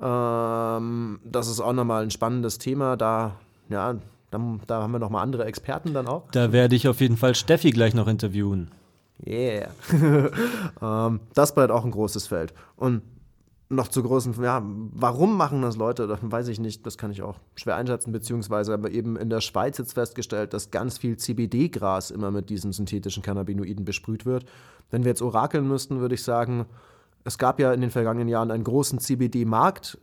Speaker 3: Ähm, das ist auch nochmal ein spannendes Thema. Da ja, dann, da haben wir noch mal andere Experten dann auch.
Speaker 2: Da werde ich auf jeden Fall Steffi gleich noch interviewen.
Speaker 3: Yeah. ähm, das bleibt auch ein großes Feld. Und noch zu großen, ja, warum machen das Leute? Das weiß ich nicht, das kann ich auch schwer einschätzen, beziehungsweise aber eben in der Schweiz jetzt festgestellt, dass ganz viel CBD-Gras immer mit diesen synthetischen Cannabinoiden besprüht wird. Wenn wir jetzt orakeln müssten, würde ich sagen, es gab ja in den vergangenen Jahren einen großen CBD-Markt.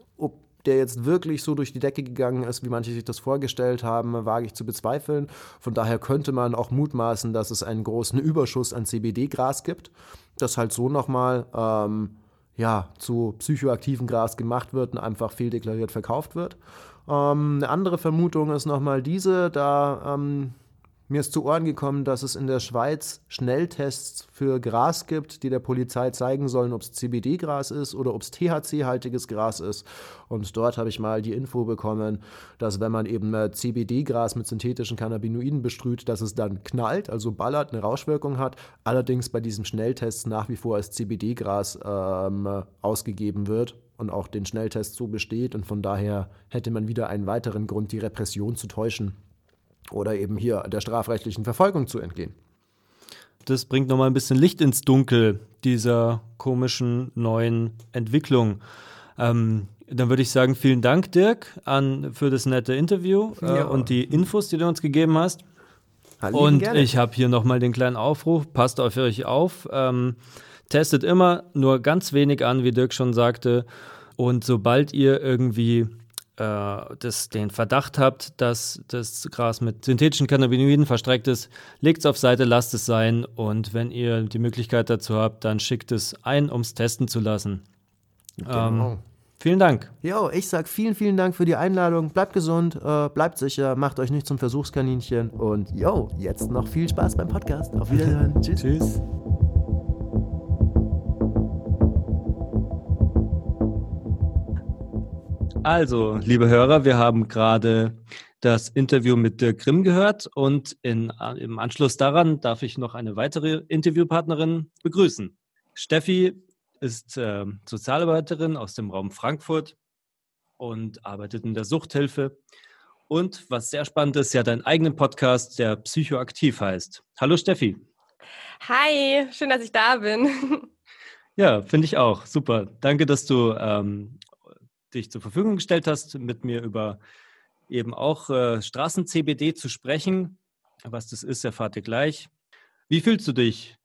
Speaker 3: Der jetzt wirklich so durch die Decke gegangen ist, wie manche sich das vorgestellt haben, wage ich zu bezweifeln. Von daher könnte man auch mutmaßen, dass es einen großen Überschuss an CBD-Gras gibt, das halt so nochmal ähm, ja, zu psychoaktivem Gras gemacht wird und einfach fehldeklariert verkauft wird. Ähm, eine andere Vermutung ist nochmal diese, da ähm, Mir ist zu Ohren gekommen, dass es in der Schweiz Schnelltests für Gras gibt, die der Polizei zeigen sollen, ob es CBD-Gras ist oder ob es THC-haltiges Gras ist. Und dort habe ich mal die Info bekommen, dass wenn man eben äh, CBD-Gras mit synthetischen Cannabinoiden bestrüht, dass es dann knallt, also ballert, eine Rauschwirkung hat. Allerdings bei diesem Schnelltest nach wie vor als CBD-Gras ähm, ausgegeben wird und auch den Schnelltest so besteht. Und von daher hätte man wieder einen weiteren Grund, die Repression zu täuschen oder eben hier der strafrechtlichen Verfolgung zu entgehen.
Speaker 2: Das bringt nochmal ein bisschen Licht ins Dunkel dieser komischen neuen Entwicklung. Ähm, dann würde ich sagen, vielen Dank, Dirk, an, für das nette Interview äh, ja. und die Infos, die du uns gegeben hast. Hallo, und gerne. ich habe hier nochmal den kleinen Aufruf, passt auf euch auf. Ähm, testet immer nur ganz wenig an, wie Dirk schon sagte. Und sobald ihr irgendwie das, den Verdacht habt, dass das Gras mit synthetischen Cannabinoiden verstreckt ist, legt es auf Seite, lasst es sein und wenn ihr die Möglichkeit dazu habt, dann schickt es ein, um es testen zu lassen. Genau. Ähm, vielen Dank.
Speaker 3: Jo, ich sag vielen, vielen Dank für die Einladung. Bleibt gesund, äh, bleibt sicher, macht euch nicht zum Versuchskaninchen und jo, jetzt noch viel Spaß beim Podcast. Auf Wiedersehen. Tschüss. Tschüss.
Speaker 2: Also, liebe Hörer, wir haben gerade das Interview mit Dirk Grimm gehört und in, im Anschluss daran darf ich noch eine weitere Interviewpartnerin begrüßen. Steffi ist äh, Sozialarbeiterin aus dem Raum Frankfurt und arbeitet in der Suchthilfe. Und was sehr spannend ist, sie hat einen eigenen Podcast, der Psychoaktiv heißt. Hallo Steffi.
Speaker 4: Hi, schön, dass ich da bin.
Speaker 2: Ja, finde ich auch. Super. Danke, dass du ähm, dich zur Verfügung gestellt hast, mit mir über eben auch äh, Straßen-CBD zu sprechen. Was das ist, erfahrt ihr gleich. Wie fühlst du dich?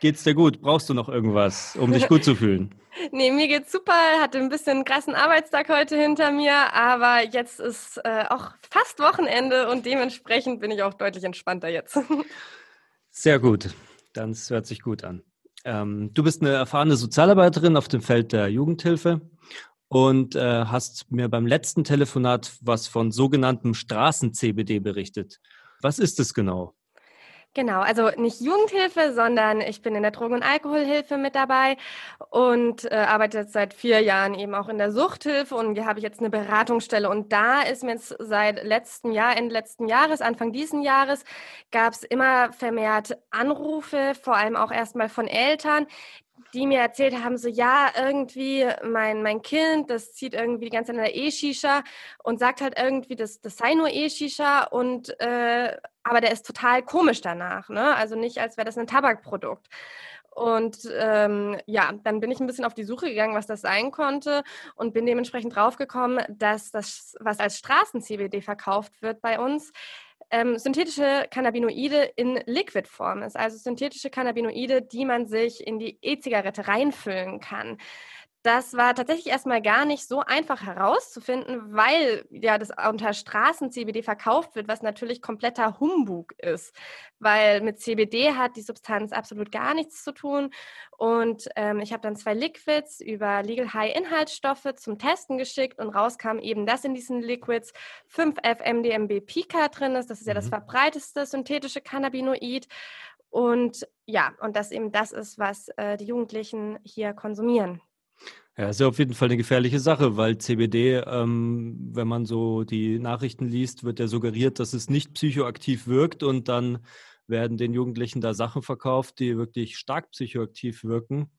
Speaker 2: Geht's dir gut? Brauchst du noch irgendwas, um dich gut zu fühlen?
Speaker 4: nee, mir geht's super. Hatte ein bisschen einen krassen Arbeitstag heute hinter mir, aber jetzt ist äh, auch fast Wochenende und dementsprechend bin ich auch deutlich entspannter jetzt.
Speaker 2: Sehr gut. Dann hört sich gut an. Ähm, du bist eine erfahrene Sozialarbeiterin auf dem Feld der Jugendhilfe und äh, hast mir beim letzten Telefonat was von sogenanntem Straßen-CBD berichtet. Was ist es genau?
Speaker 4: Genau, also nicht Jugendhilfe, sondern ich bin in der Drogen- und Alkoholhilfe mit dabei und äh, arbeite jetzt seit vier Jahren eben auch in der Suchthilfe und hier habe ich jetzt eine Beratungsstelle und da ist mir jetzt seit letztem Jahr, Ende letzten Jahres, Anfang diesen Jahres, gab es immer vermehrt Anrufe, vor allem auch erstmal von Eltern, die mir erzählt haben, so ja, irgendwie mein, mein Kind, das zieht irgendwie die ganze Zeit in der E-Shisha und sagt halt irgendwie, das, das sei nur E-Shisha und äh, aber der ist total komisch danach, ne? Also nicht, als wäre das ein Tabakprodukt. Und ähm, ja, dann bin ich ein bisschen auf die Suche gegangen, was das sein konnte und bin dementsprechend draufgekommen, dass das, was als Straßen-CBD verkauft wird bei uns, ähm, synthetische Cannabinoide in Liquidform ist, also synthetische Cannabinoide, die man sich in die E-Zigarette reinfüllen kann. Das war tatsächlich erstmal gar nicht so einfach herauszufinden, weil ja das unter Straßen-CBD verkauft wird, was natürlich kompletter Humbug ist, weil mit CBD hat die Substanz absolut gar nichts zu tun. Und ähm, ich habe dann zwei Liquids über Legal High Inhaltsstoffe zum Testen geschickt und rauskam eben, dass in diesen Liquids 5-FMDMB Pica drin ist. Das ist ja das mhm. verbreiteste synthetische Cannabinoid. Und ja, und das eben das ist, was äh, die Jugendlichen hier konsumieren.
Speaker 2: Ja, ist ja auf jeden Fall eine gefährliche Sache, weil CBD, ähm, wenn man so die Nachrichten liest, wird ja suggeriert, dass es nicht psychoaktiv wirkt und dann werden den Jugendlichen da Sachen verkauft, die wirklich stark psychoaktiv wirken.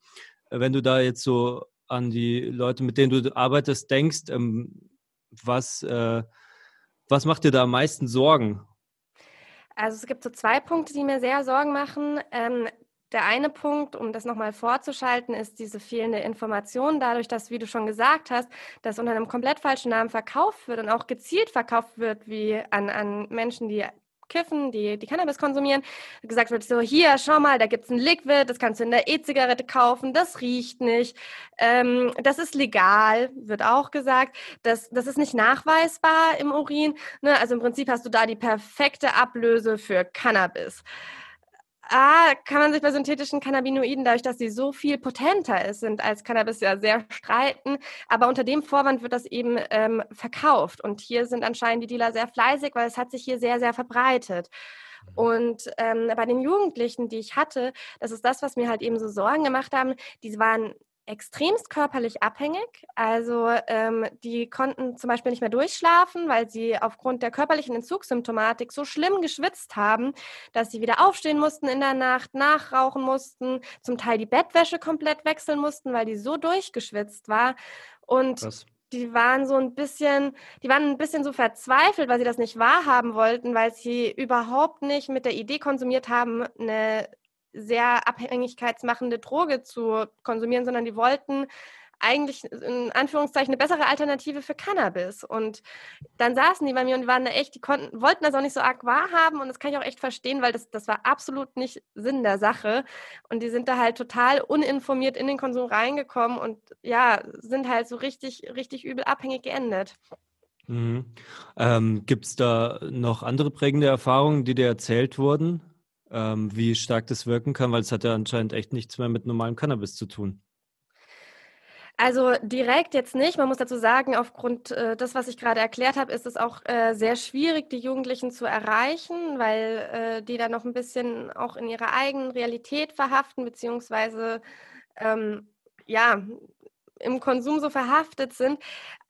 Speaker 2: Äh, wenn du da jetzt so an die Leute, mit denen du arbeitest, denkst, ähm, was, äh, was macht dir da am meisten Sorgen?
Speaker 4: Also es gibt so zwei Punkte, die mir sehr Sorgen machen. Ähm, der eine Punkt, um das nochmal vorzuschalten, ist diese fehlende Information. Dadurch, dass, wie du schon gesagt hast, das unter einem komplett falschen Namen verkauft wird und auch gezielt verkauft wird, wie an, an Menschen, die kiffen, die, die Cannabis konsumieren, gesagt wird so, hier, schau mal, da gibt es ein Liquid, das kannst du in der E-Zigarette kaufen, das riecht nicht, ähm, das ist legal, wird auch gesagt, das, das ist nicht nachweisbar im Urin. Ne? Also im Prinzip hast du da die perfekte Ablöse für Cannabis. Ah, kann man sich bei synthetischen Cannabinoiden, dadurch, dass sie so viel potenter sind als Cannabis, ja sehr streiten. Aber unter dem Vorwand wird das eben ähm, verkauft. Und hier sind anscheinend die Dealer sehr fleißig, weil es hat sich hier sehr, sehr verbreitet. Und ähm, bei den Jugendlichen, die ich hatte, das ist das, was mir halt eben so Sorgen gemacht haben, die waren extremst körperlich abhängig. Also ähm, die konnten zum Beispiel nicht mehr durchschlafen, weil sie aufgrund der körperlichen Entzugssymptomatik so schlimm geschwitzt haben, dass sie wieder aufstehen mussten in der Nacht, nachrauchen mussten, zum Teil die Bettwäsche komplett wechseln mussten, weil die so durchgeschwitzt war. Und Krass. die waren so ein bisschen, die waren ein bisschen so verzweifelt, weil sie das nicht wahrhaben wollten, weil sie überhaupt nicht mit der Idee konsumiert haben, eine sehr abhängigkeitsmachende Droge zu konsumieren, sondern die wollten eigentlich in Anführungszeichen eine bessere Alternative für Cannabis. Und dann saßen die bei mir und waren da echt, die konnten, wollten das auch nicht so arg wahrhaben und das kann ich auch echt verstehen, weil das, das war absolut nicht Sinn der Sache. Und die sind da halt total uninformiert in den Konsum reingekommen und ja, sind halt so richtig, richtig übel abhängig geendet.
Speaker 2: Mhm. Ähm, Gibt es da noch andere prägende Erfahrungen, die dir erzählt wurden? Ähm, wie stark das wirken kann, weil es hat ja anscheinend echt nichts mehr mit normalem Cannabis zu tun.
Speaker 4: Also direkt jetzt nicht. Man muss dazu sagen, aufgrund äh, des, was ich gerade erklärt habe, ist es auch äh, sehr schwierig, die Jugendlichen zu erreichen, weil äh, die da noch ein bisschen auch in ihrer eigenen Realität verhaften, beziehungsweise ähm, ja, im Konsum so verhaftet sind.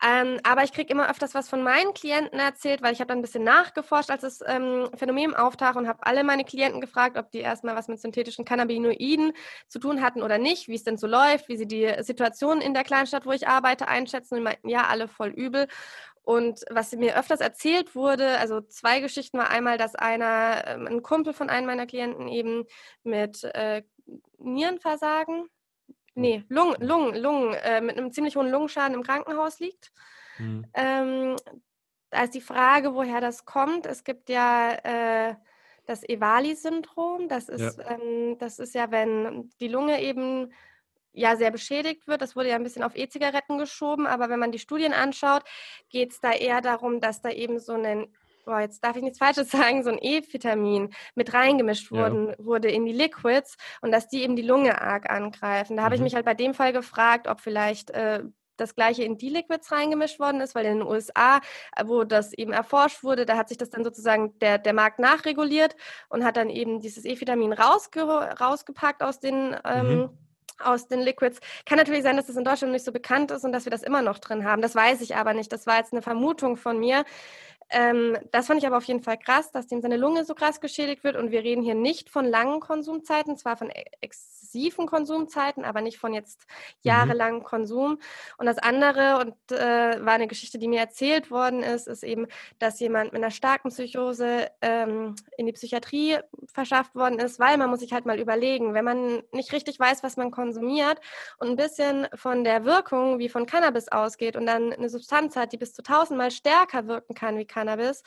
Speaker 4: Ähm, aber ich kriege immer öfters was von meinen Klienten erzählt, weil ich habe dann ein bisschen nachgeforscht, als das ähm, Phänomen auftaucht und habe alle meine Klienten gefragt, ob die erstmal was mit synthetischen Cannabinoiden zu tun hatten oder nicht, wie es denn so läuft, wie sie die Situation in der Kleinstadt, wo ich arbeite, einschätzen. Und meinten, ja, alle voll übel. Und was mir öfters erzählt wurde, also zwei Geschichten war einmal, dass einer, ähm, ein Kumpel von einem meiner Klienten eben mit äh, Nierenversagen nee, Lungen, Lungen, Lungen, äh, mit einem ziemlich hohen Lungenschaden im Krankenhaus liegt. Mhm. Ähm, da ist die Frage, woher das kommt. Es gibt ja äh, das EVALI-Syndrom. Das ist, ja. Ähm, das ist ja, wenn die Lunge eben ja sehr beschädigt wird. Das wurde ja ein bisschen auf E-Zigaretten geschoben, aber wenn man die Studien anschaut, geht es da eher darum, dass da eben so ein boah, jetzt darf ich nichts Falsches sagen, so ein E-Vitamin mit reingemischt wurden, ja. wurde in die Liquids und dass die eben die Lunge arg angreifen. Da habe ich mhm. mich halt bei dem Fall gefragt, ob vielleicht äh, das gleiche in die Liquids reingemischt worden ist, weil in den USA, äh, wo das eben erforscht wurde, da hat sich das dann sozusagen der, der Markt nachreguliert und hat dann eben dieses E-Vitamin rausge rausgepackt aus den ähm, mhm aus den Liquids. Kann natürlich sein, dass das in Deutschland nicht so bekannt ist und dass wir das immer noch drin haben. Das weiß ich aber nicht. Das war jetzt eine Vermutung von mir. Ähm, das fand ich aber auf jeden Fall krass, dass dem seine Lunge so krass geschädigt wird. Und wir reden hier nicht von langen Konsumzeiten, zwar von e-, exzessiven Konsumzeiten, aber nicht von jetzt mhm. jahrelangen mhm. Konsum. Und das andere, und äh, war eine Geschichte, die mir erzählt worden ist, ist eben, dass jemand mit einer starken Psychose ähm, in die Psychiatrie verschafft worden ist, weil man muss sich halt mal überlegen, wenn man nicht richtig weiß, was man konsumiert und ein bisschen von der Wirkung wie von Cannabis ausgeht und dann eine Substanz hat, die bis zu tausendmal stärker wirken kann wie Cannabis, Cannabis,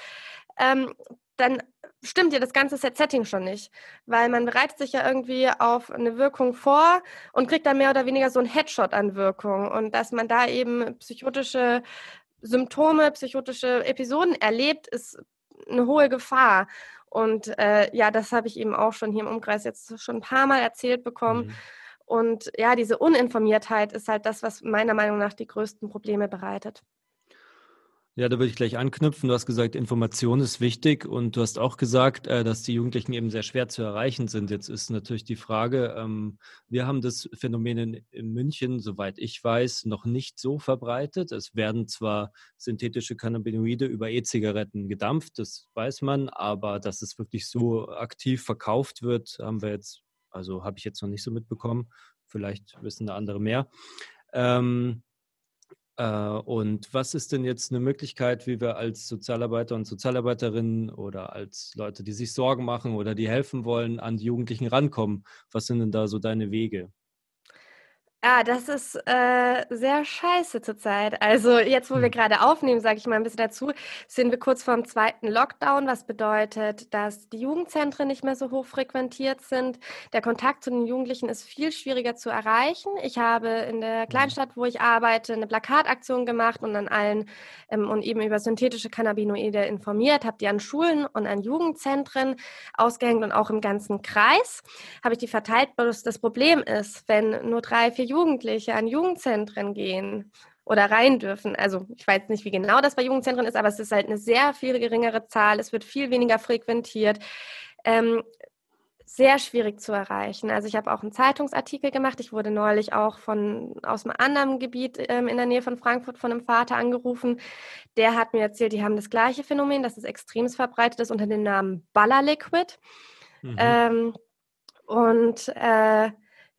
Speaker 4: ähm, dann stimmt dir das ganze Setting schon nicht, weil man bereitet sich ja irgendwie auf eine Wirkung vor und kriegt dann mehr oder weniger so ein Headshot an Wirkung und dass man da eben psychotische Symptome, psychotische Episoden erlebt, ist eine hohe Gefahr. Und äh, ja, das habe ich eben auch schon hier im Umkreis jetzt schon ein paar Mal erzählt bekommen. Mhm. Und ja, diese Uninformiertheit ist halt das, was meiner Meinung nach die größten Probleme bereitet.
Speaker 2: Ja, da würde ich gleich anknüpfen. Du hast gesagt, Information ist wichtig und du hast auch gesagt, äh, dass die Jugendlichen eben sehr schwer zu erreichen sind. Jetzt ist natürlich die Frage, ähm, wir haben das Phänomen in, München, soweit ich weiß, noch nicht so verbreitet. Es werden zwar synthetische Cannabinoide über E-Zigaretten gedampft, das weiß man, aber dass es wirklich so aktiv verkauft wird, haben wir jetzt, also habe ich jetzt noch nicht so mitbekommen. Vielleicht wissen da andere mehr. Ähm, äh, und was ist denn jetzt eine Möglichkeit, wie wir als Sozialarbeiter und Sozialarbeiterinnen oder als Leute, die sich Sorgen machen oder die helfen wollen, an die Jugendlichen rankommen? Was sind denn da so deine Wege?
Speaker 4: Ja, das ist äh, sehr scheiße zurzeit. Also jetzt, wo wir hm. gerade aufnehmen, sage ich mal ein bisschen dazu, sind wir kurz vor dem zweiten Lockdown, was bedeutet, dass die Jugendzentren nicht mehr so hoch frequentiert sind. Der Kontakt zu den Jugendlichen ist viel schwieriger zu erreichen. Ich habe in der hm. Kleinstadt, wo ich arbeite, eine Plakataktion gemacht und an allen ähm, und eben über synthetische Cannabinoide informiert, habe die an Schulen und an Jugendzentren ausgehängt und auch im ganzen Kreis habe ich die verteilt. Das Problem ist, wenn nur drei, vier Jugendliche an Jugendzentren gehen oder rein dürfen. Also ich weiß nicht, wie genau das bei Jugendzentren ist, aber es ist halt eine sehr viel geringere Zahl. Es wird viel weniger frequentiert. ähm, sehr schwierig zu erreichen. Also ich habe auch einen Zeitungsartikel gemacht. Ich wurde neulich auch von aus einem anderen Gebiet ähm, in der Nähe von Frankfurt von einem Vater angerufen. Der hat mir erzählt, die haben das gleiche Phänomen, dass es extrem verbreitet ist unter dem Namen Ballerliquid. Mhm. Ähm, und äh,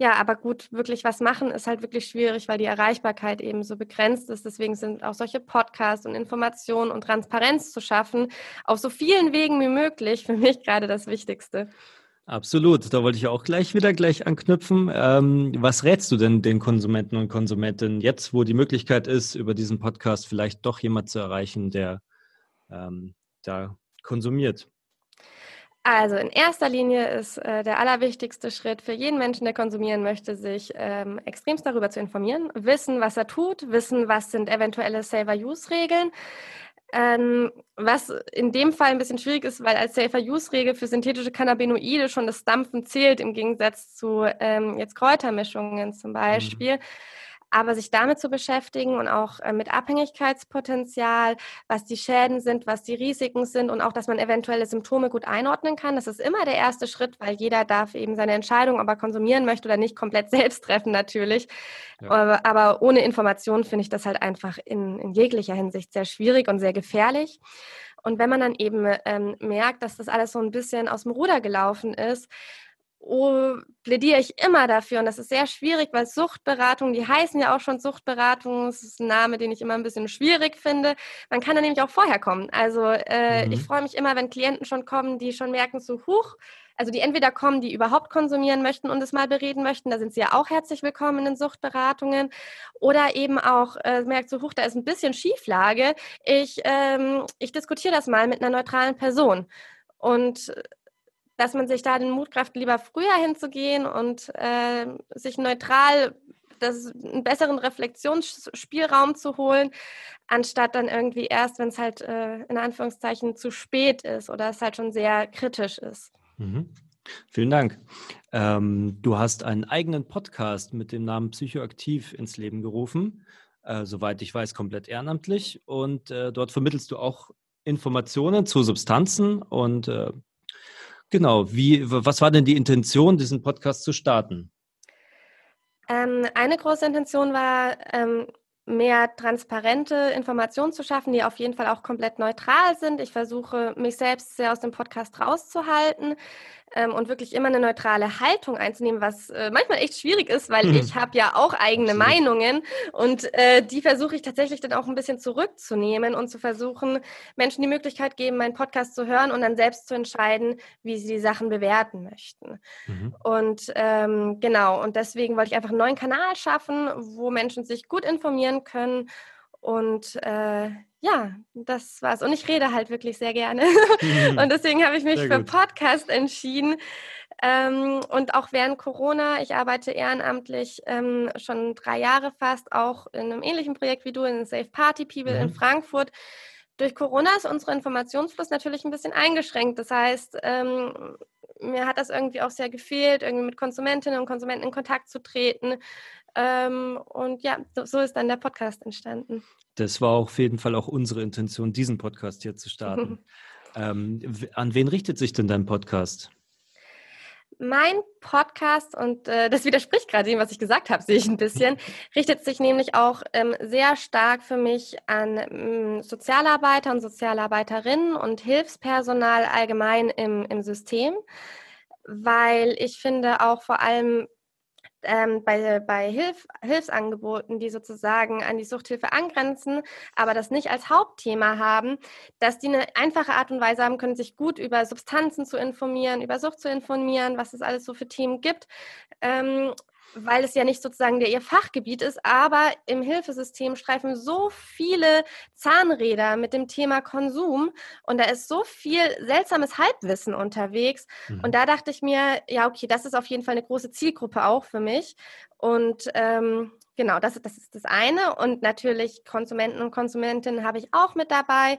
Speaker 4: ja, aber gut, wirklich was machen ist halt wirklich schwierig, weil die Erreichbarkeit eben so begrenzt ist. Deswegen sind auch solche Podcasts und Informationen und Transparenz zu schaffen auf so vielen Wegen wie möglich für mich gerade das Wichtigste.
Speaker 2: Absolut, da wollte ich auch gleich wieder gleich anknüpfen. Ähm, was rätst du denn den Konsumenten und Konsumentinnen jetzt, wo die Möglichkeit ist, über diesen Podcast vielleicht doch jemand zu erreichen, der ähm, da konsumiert?
Speaker 4: Also in erster Linie ist äh, der allerwichtigste Schritt für jeden Menschen, der konsumieren möchte, sich ähm, extremst darüber zu informieren, wissen, was er tut, wissen, was sind eventuelle Saver-Use-Regeln. Ähm, was in dem Fall ein bisschen schwierig ist, weil als Safer-Use-Regel für synthetische Cannabinoide schon das Dampfen zählt, im Gegensatz zu ähm, jetzt Kräutermischungen zum mhm. Beispiel. Mhm aber sich damit zu beschäftigen und auch äh, mit Abhängigkeitspotenzial, was die Schäden sind, was die Risiken sind und auch, dass man eventuelle Symptome gut einordnen kann. Das ist immer der erste Schritt, weil jeder darf eben seine Entscheidung, ob er konsumieren möchte oder nicht, komplett selbst treffen natürlich. Ja. Aber, aber, ohne Information finde ich das halt einfach in, in jeglicher Hinsicht sehr schwierig und sehr gefährlich. Und wenn man dann eben ähm, merkt, dass das alles so ein bisschen aus dem Ruder gelaufen ist, oh, plädiere ich immer dafür. Und das ist sehr schwierig, weil Suchtberatung, die heißen ja auch schon Suchtberatung. Das ist ein Name, den ich immer ein bisschen schwierig finde. Man kann da nämlich auch vorher kommen. Also äh, mhm. ich freue mich immer, wenn Klienten schon kommen, die schon merken, so huch, also die entweder kommen, die überhaupt konsumieren möchten und es mal bereden möchten, da sind sie ja auch herzlich willkommen in den Suchtberatungen. Oder eben auch äh, merkt so, huch, da ist ein bisschen Schieflage. Ich, ähm, ich diskutiere das mal mit einer neutralen Person. Und dass man sich da den Mut kraft, lieber früher hinzugehen und äh, sich neutral das, einen besseren Reflexionsspielraum zu holen, anstatt dann irgendwie erst, wenn es halt äh, in Anführungszeichen zu spät ist oder es halt schon sehr kritisch ist.
Speaker 2: Mhm. Vielen Dank. Ähm, du hast einen eigenen Podcast mit dem Namen Psychoaktiv ins Leben gerufen, äh, soweit ich weiß, komplett ehrenamtlich. Und äh, dort vermittelst du auch Informationen zu Substanzen und äh, Genau, wie, was war denn die Intention, diesen Podcast zu starten?
Speaker 4: Ähm, eine große Intention war, ähm, mehr transparente Informationen zu schaffen, die auf jeden Fall auch komplett neutral sind. Ich versuche, mich selbst sehr aus dem Podcast rauszuhalten ähm, und wirklich immer eine neutrale Haltung einzunehmen, was äh, manchmal echt schwierig ist, weil mhm. ich habe ja auch eigene. Meinungen und äh, die versuche ich tatsächlich dann auch ein bisschen zurückzunehmen und zu versuchen, Menschen die Möglichkeit geben, meinen Podcast zu hören und dann selbst zu entscheiden, wie sie die Sachen bewerten möchten. Mhm. Und ähm, genau, und deswegen wollte ich einfach einen neuen Kanal schaffen, wo Menschen sich gut informieren können und äh, ja, das war's. Und ich rede halt wirklich sehr gerne. Und deswegen habe ich mich für Podcast entschieden. Ähm, und auch während Corona, ich arbeite ehrenamtlich ähm, schon drei Jahre fast, auch in einem ähnlichen Projekt wie du, in Safe Party People mhm. in Frankfurt. Durch Corona ist unser Informationsfluss natürlich ein bisschen eingeschränkt. Das heißt, ähm, mir hat das irgendwie auch sehr gefehlt, irgendwie mit Konsumentinnen und Konsumenten in Kontakt zu treten. Ähm, und ja, so ist dann der Podcast entstanden.
Speaker 2: Das war auf jeden Fall auch unsere Intention, diesen Podcast hier zu starten. ähm, an wen richtet sich denn dein Podcast?
Speaker 4: Mein Podcast, und äh, das widerspricht gerade dem, was ich gesagt habe, sehe ich ein bisschen, richtet sich nämlich auch ähm, sehr stark für mich an ähm, Sozialarbeiter und Sozialarbeiterinnen und Hilfspersonal allgemein im, im System, weil ich finde auch vor allem ähm, bei, bei Hilf Hilfsangeboten, die sozusagen an die Suchthilfe angrenzen, aber das nicht als Hauptthema haben, dass die eine einfache Art und Weise haben können, sich gut über Substanzen zu informieren, über Sucht zu informieren, was es alles so für Themen gibt. Ähm, weil es ja nicht sozusagen der ihr Fachgebiet ist, aber im Hilfesystem streifen so viele Zahnräder mit dem Thema Konsum und da ist so viel seltsames Halbwissen unterwegs. Mhm. Und da dachte ich mir, ja, okay, das ist auf jeden Fall eine große Zielgruppe auch für mich. Und ähm, genau, das, das ist das eine. Und natürlich Konsumenten und Konsumentinnen habe ich auch mit dabei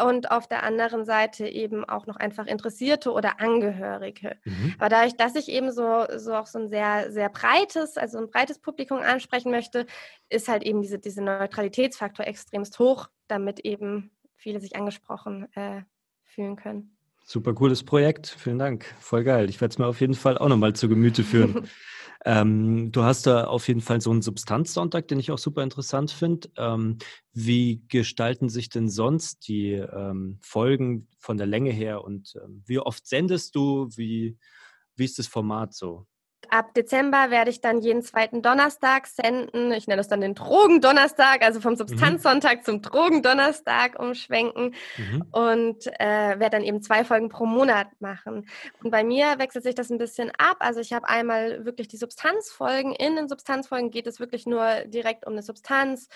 Speaker 4: und auf der anderen Seite eben auch noch einfach Interessierte oder Angehörige. Mhm. Aber dadurch, dass ich eben so, so auch so ein sehr, sehr breites, also ein breites Publikum ansprechen möchte, ist halt eben diese, diese Neutralitätsfaktor extremst hoch, damit eben viele sich angesprochen äh, fühlen können.
Speaker 2: Super cooles Projekt. Vielen Dank. Voll geil. Ich werde es mir auf jeden Fall auch nochmal zu Gemüte führen. ähm, du hast da auf jeden Fall so einen Substanzsonntag, den ich auch super interessant finde. Ähm, wie gestalten sich denn sonst die ähm, Folgen von der Länge her und ähm, wie oft sendest du? Wie, wie ist das Format so?
Speaker 4: Ab Dezember werde ich dann jeden zweiten Donnerstag senden. Ich nenne das dann den Drogendonnerstag, also vom mhm. Substanzsonntag mhm. zum Drogendonnerstag umschwenken mhm. und äh, werde dann eben zwei Folgen pro Monat machen. Und bei mir wechselt sich das ein bisschen ab. Also ich habe einmal wirklich die Substanzfolgen. In den Substanzfolgen geht es wirklich nur direkt um eine Substanz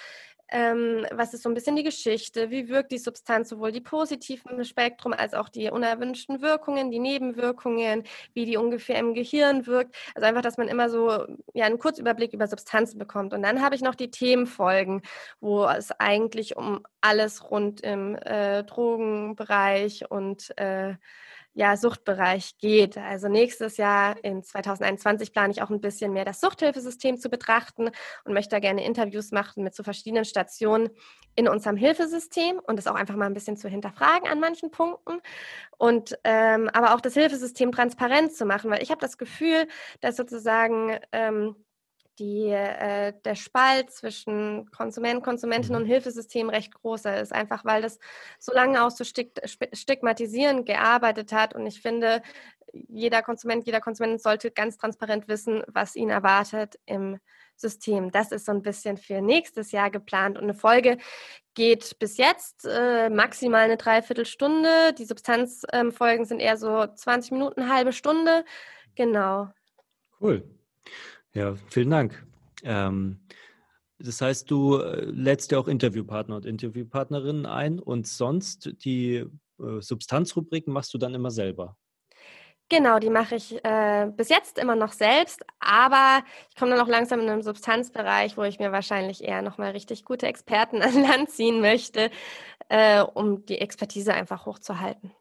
Speaker 4: ähm, was ist so ein bisschen die Geschichte, wie wirkt die Substanz, sowohl die positiven Spektrum als auch die unerwünschten Wirkungen, die Nebenwirkungen, wie die ungefähr im Gehirn wirkt. Also einfach, dass man immer so ja, einen Kurzüberblick über Substanzen bekommt. Und dann habe ich noch die Themenfolgen, wo es eigentlich um alles rund im äh, Drogenbereich und äh, ja, Suchtbereich geht. Also nächstes Jahr in 2021 plane ich auch ein bisschen mehr das Suchthilfesystem zu betrachten und möchte da gerne Interviews machen mit so verschiedenen Stationen in unserem Hilfesystem und das auch einfach mal ein bisschen zu hinterfragen an manchen Punkten und ähm, aber auch das Hilfesystem transparent zu machen, weil ich habe das Gefühl, dass sozusagen ähm, die, äh, der Spalt zwischen Konsument, Konsumentin mhm. und Hilfesystem recht großer ist, einfach weil das so lange auch so stigmatisierend gearbeitet hat. Und ich finde, jeder Konsument, jeder Konsumentin sollte ganz transparent wissen, was ihn erwartet im System. Das ist so ein bisschen für nächstes Jahr geplant. Und eine Folge geht bis jetzt äh, maximal eine Dreiviertelstunde. Die Substanzfolgen ähm, sind eher so 20 Minuten, eine halbe Stunde. Genau.
Speaker 2: Cool. Ja, vielen Dank. Ähm, das heißt, du äh, lädst ja auch Interviewpartner und Interviewpartnerinnen ein und sonst die äh, Substanzrubriken machst du dann immer selber.
Speaker 4: Genau, die mache ich äh, bis jetzt immer noch selbst, aber ich komme dann auch langsam in einen Substanzbereich, wo ich mir wahrscheinlich eher nochmal richtig gute Experten an Land ziehen möchte, äh, um die Expertise einfach hochzuhalten.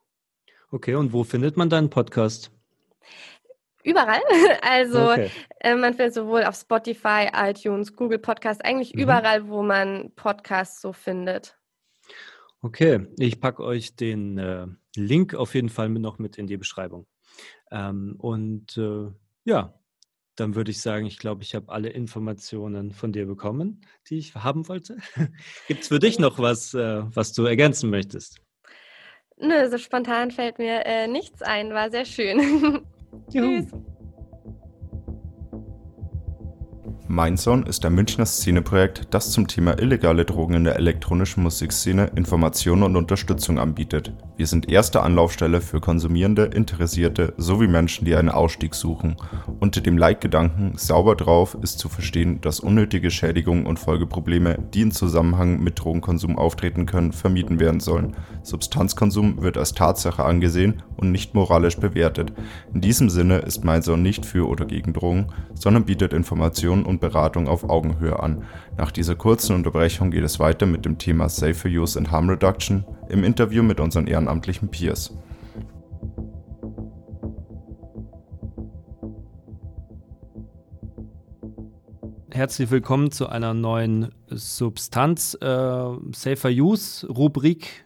Speaker 2: Okay, und wo findet man deinen Podcast?
Speaker 4: Überall. Also okay. äh, man findet sowohl auf Spotify, iTunes, Google Podcast, eigentlich mhm. überall, wo man Podcasts so findet.
Speaker 2: Okay, ich packe euch den äh, Link auf jeden Fall mit noch mit in die Beschreibung. Ähm, und äh, ja, dann würde ich sagen, ich glaube, ich habe alle Informationen von dir bekommen, die ich haben wollte. Gibt es für dich noch was, äh, was du ergänzen möchtest?
Speaker 4: Nö, so spontan fällt mir äh, nichts ein. War sehr schön. Tschüss.
Speaker 1: Mindzone ist ein Münchner Szeneprojekt, das zum Thema illegale Drogen in der elektronischen Musikszene Informationen und Unterstützung anbietet. Wir sind erste Anlaufstelle für Konsumierende, Interessierte sowie Menschen, die einen Ausstieg suchen. Unter dem Leitgedanken Sauber drauf ist zu verstehen, dass unnötige Schädigungen und Folgeprobleme, die in Zusammenhang mit Drogenkonsum auftreten können, vermieden werden sollen. Substanzkonsum wird als Tatsache angesehen und nicht moralisch bewertet. In diesem Sinne ist Mindzone nicht für oder gegen Drogen, sondern bietet Informationen und und Beratung auf Augenhöhe an. Nach dieser kurzen Unterbrechung geht es weiter mit dem Thema Safer Use and Harm Reduction im Interview mit unseren ehrenamtlichen Peers.
Speaker 2: Herzlich willkommen zu einer neuen Substanz äh, Safer Use Rubrik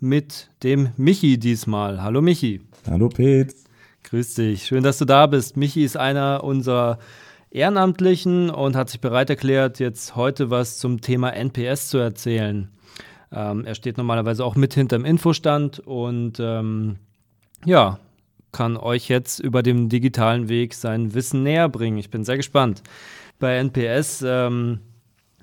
Speaker 2: mit dem Michi diesmal. Hallo Michi.
Speaker 5: Hallo Pete.
Speaker 2: Grüß dich. Schön, dass du da bist. Michi ist einer unserer Ehrenamtlichen und hat sich bereit erklärt, jetzt heute was zum Thema NPS zu erzählen. Ähm, er steht normalerweise auch mit hinterm Infostand und ähm, ja, kann euch jetzt über den digitalen Weg sein Wissen näher bringen. Ich bin sehr gespannt. Bei NPS ähm,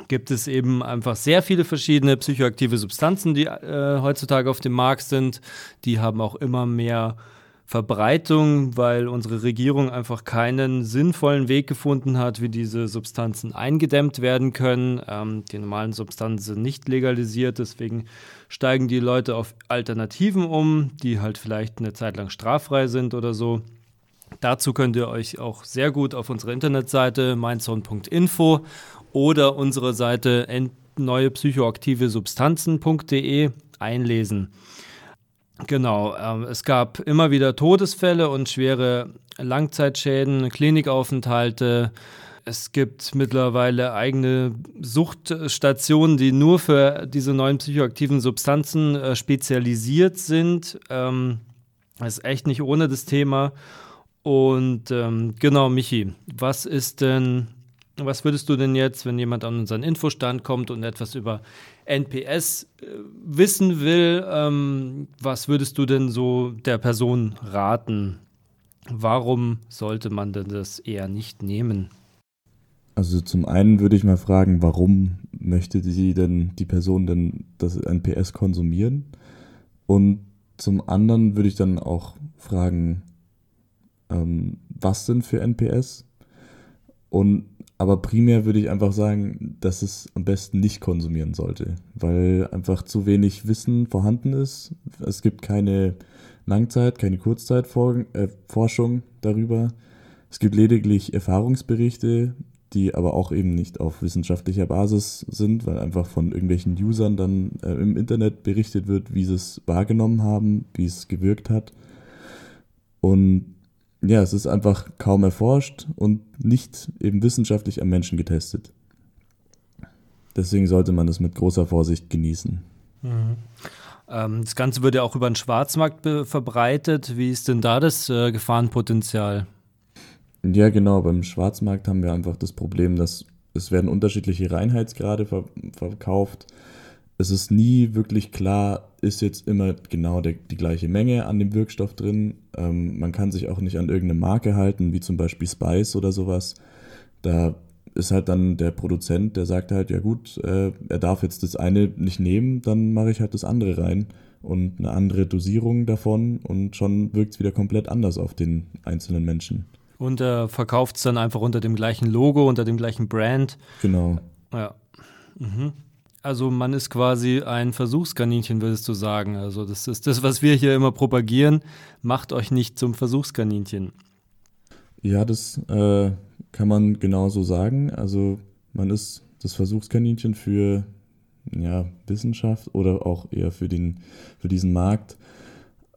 Speaker 2: gibt es eben einfach sehr viele verschiedene psychoaktive Substanzen, die äh, heutzutage auf dem Markt sind. Die haben auch immer mehr Verbreitung, weil unsere Regierung einfach keinen sinnvollen Weg gefunden hat, wie diese Substanzen eingedämmt werden können. Ähm, die normalen Substanzen sind nicht legalisiert, deswegen steigen die Leute auf Alternativen um, die halt vielleicht eine Zeit lang straffrei sind oder so. Dazu könnt ihr euch auch sehr gut auf unserer Internetseite mindzone.info oder unsere Seite neuepsychoaktive Substanzen.de einlesen. Genau, ähm, es gab immer wieder Todesfälle und schwere Langzeitschäden, Klinikaufenthalte. Es gibt mittlerweile eigene Suchtstationen, die nur für diese neuen psychoaktiven Substanzen äh, spezialisiert sind. Ähm, Das ist echt nicht ohne das Thema. Und ähm, genau, Michi, was ist denn, was würdest du denn jetzt, wenn jemand an unseren Infostand kommt und etwas über NPS äh, wissen will, ähm, was würdest du denn so der Person raten? Warum sollte man denn das eher nicht nehmen?
Speaker 5: Also zum einen würde ich mal fragen, warum möchte sie denn die Person denn das NPS konsumieren? Und zum anderen würde ich dann auch fragen, ähm, was denn für NPS? Und aber primär würde ich einfach sagen, dass es am besten nicht konsumieren sollte, weil einfach zu wenig Wissen vorhanden ist. Es gibt keine Langzeit-, keine Kurzzeitforschung äh, darüber. Es gibt lediglich Erfahrungsberichte, die aber auch eben nicht auf wissenschaftlicher Basis sind, weil einfach von irgendwelchen Usern dann äh, im Internet berichtet wird, wie sie es wahrgenommen haben, wie es gewirkt hat. Und ja, es ist einfach kaum erforscht und nicht eben wissenschaftlich am Menschen getestet. Deswegen sollte man das mit großer Vorsicht genießen.
Speaker 2: Mhm. Ähm, das Ganze wird ja auch über den Schwarzmarkt verbreitet. Wie ist denn da das äh, Gefahrenpotenzial?
Speaker 5: Ja, genau. Beim Schwarzmarkt haben wir einfach das Problem, dass es werden unterschiedliche Reinheitsgrade ver verkauft. Es ist nie wirklich klar, ist jetzt immer genau der, die gleiche Menge an dem Wirkstoff drin. Ähm, man kann sich auch nicht an irgendeine Marke halten, wie zum Beispiel Spice oder sowas. Da ist halt dann der Produzent, der sagt halt, ja gut, äh, er darf jetzt das eine nicht nehmen, dann mache ich halt das andere rein und eine andere Dosierung davon und schon wirkt es wieder komplett anders auf den einzelnen Menschen.
Speaker 2: Und er verkauft es dann einfach unter dem gleichen Logo, unter dem gleichen Brand.
Speaker 5: Genau.
Speaker 2: Ja. Mhm. Also man ist quasi ein Versuchskaninchen, würdest du sagen. Also das ist das, was wir hier immer propagieren. Macht euch nicht zum Versuchskaninchen.
Speaker 5: Ja, das äh, kann man genauso sagen. Also man ist das Versuchskaninchen für ja, Wissenschaft oder auch eher für, den, für diesen Markt.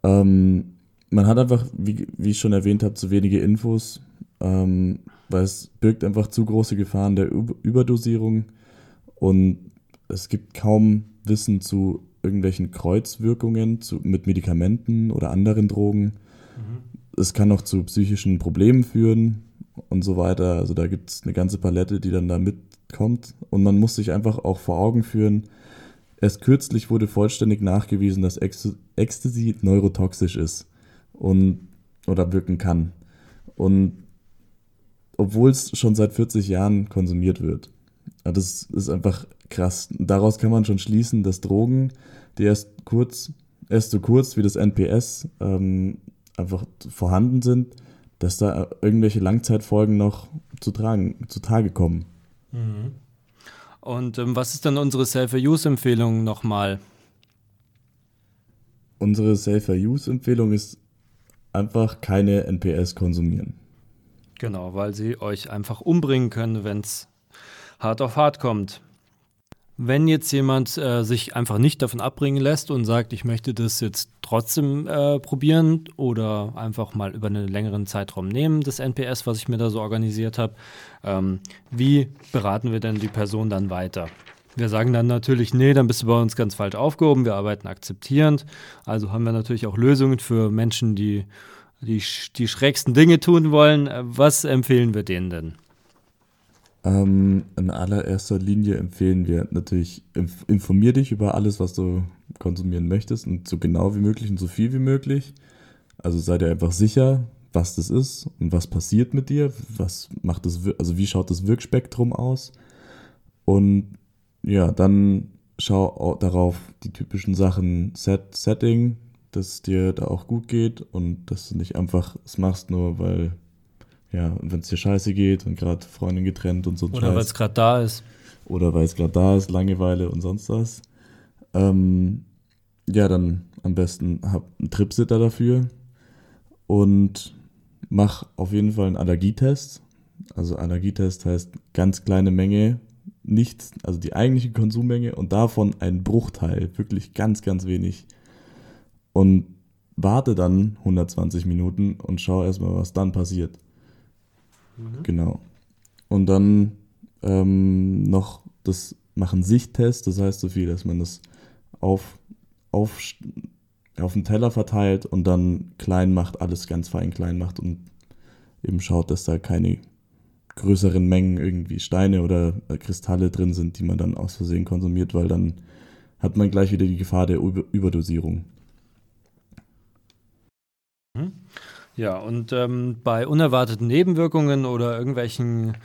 Speaker 5: Ähm, man hat einfach, wie, wie ich schon erwähnt habe, zu wenige Infos, ähm, weil es birgt einfach zu große Gefahren der Überdosierung und es gibt kaum Wissen zu irgendwelchen Kreuzwirkungen zu, mit Medikamenten oder anderen Drogen. Mhm. Es kann auch zu psychischen Problemen führen und so weiter. Also da gibt es eine ganze Palette, die dann da mitkommt. Und man muss sich einfach auch vor Augen führen, erst kürzlich wurde vollständig nachgewiesen, dass Ecstasy neurotoxisch ist und oder wirken kann. Und obwohl es schon seit 40 Jahren konsumiert wird. Das ist einfach krass. Daraus kann man schon schließen, dass Drogen, die erst kurz, erst so kurz wie das NPS ähm, einfach vorhanden sind, dass da irgendwelche Langzeitfolgen noch zu, tragen, zu Tage kommen.
Speaker 2: Mhm. Und ähm, was ist dann unsere Safer-Use-Empfehlung nochmal?
Speaker 5: Unsere Safer-Use-Empfehlung ist einfach keine NPS konsumieren.
Speaker 2: Genau, weil sie euch einfach umbringen können, wenn es hart auf hart kommt. Wenn jetzt jemand äh, sich einfach nicht davon abbringen lässt und sagt, ich möchte das jetzt trotzdem äh, probieren oder einfach mal über einen längeren Zeitraum nehmen, das NPS, was ich mir da so organisiert habe, ähm, wie beraten wir denn die Person dann weiter? Wir sagen dann natürlich, nee, dann bist du bei uns ganz falsch aufgehoben, wir arbeiten akzeptierend. Also haben wir natürlich auch Lösungen für Menschen, die die, die schrägsten Dinge tun wollen. Was empfehlen wir denen denn?
Speaker 5: Ähm, in allererster Linie empfehlen wir natürlich, informier dich über alles, was du konsumieren möchtest und so genau wie möglich und so viel wie möglich. Also sei dir einfach sicher, was das ist und was passiert mit dir, was macht das, also wie schaut das Wirkspektrum aus und ja, dann schau darauf die typischen Sachen Set, Setting, dass dir da auch gut geht und dass du nicht einfach es machst, nur weil, ja, wenn es dir scheiße geht und gerade Freundin getrennt und so.
Speaker 2: Oder weil es gerade da ist.
Speaker 5: Oder weil es gerade da ist, Langeweile und sonst was. Ähm, ja, dann am besten hab einen Tripsitter dafür und mach auf jeden Fall einen Allergietest. Also Allergietest heißt ganz kleine Menge nichts, also die eigentliche Konsummenge und davon ein Bruchteil, wirklich ganz, ganz wenig. Und warte dann 120 Minuten und schau erstmal, was dann passiert. Mhm. Genau. Und dann ähm, noch das machen Sichttest, das heißt so viel, dass man das auf, auf auf den Teller verteilt und dann klein macht, alles ganz fein klein macht und eben schaut, dass da keine größeren Mengen irgendwie Steine oder äh, Kristalle drin sind, die man dann aus Versehen konsumiert, weil dann hat man gleich wieder die Gefahr der Überdosierung.
Speaker 2: Mhm. Ja, und ähm, bei unerwarteten Nebenwirkungen oder irgendwelchen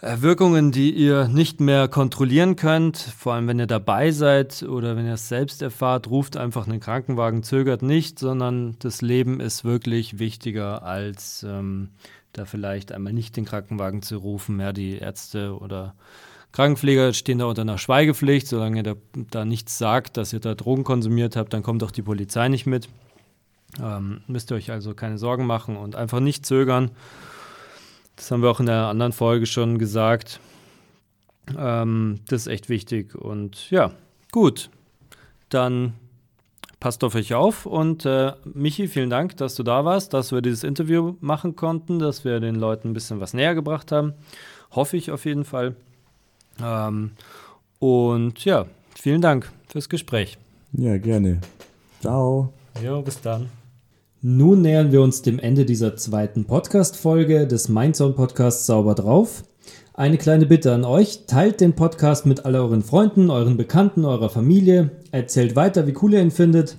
Speaker 2: äh, Wirkungen, die ihr nicht mehr kontrollieren könnt, vor allem wenn ihr dabei seid oder wenn ihr es selbst erfahrt, ruft einfach einen Krankenwagen, zögert nicht, sondern das Leben ist wirklich wichtiger als ähm, da vielleicht einmal nicht den Krankenwagen zu rufen. Ja, die Ärzte oder Krankenpfleger stehen da unter einer Schweigepflicht. Solange ihr da, da nichts sagt, dass ihr da Drogen konsumiert habt, dann kommt auch die Polizei nicht mit. Ähm, müsst ihr euch also keine Sorgen machen und einfach nicht zögern. Das haben wir auch in der anderen Folge schon gesagt. Ähm, das ist echt wichtig. Und ja, gut. Dann passt auf euch auf. Und äh, Michi, vielen Dank, dass du da warst, dass wir dieses Interview machen konnten, dass wir den Leuten ein bisschen was näher gebracht haben. Hoffe ich auf jeden Fall. Ähm, und ja, vielen Dank fürs Gespräch.
Speaker 5: Ja, gerne. Ciao.
Speaker 2: Ja, bis dann. Nun nähern wir uns dem Ende dieser zweiten Podcast-Folge des Mindzone Podcasts Sauber drauf. Eine kleine Bitte an euch: Teilt den Podcast mit all euren Freunden, euren Bekannten, eurer Familie. Erzählt weiter, wie cool ihr ihn findet.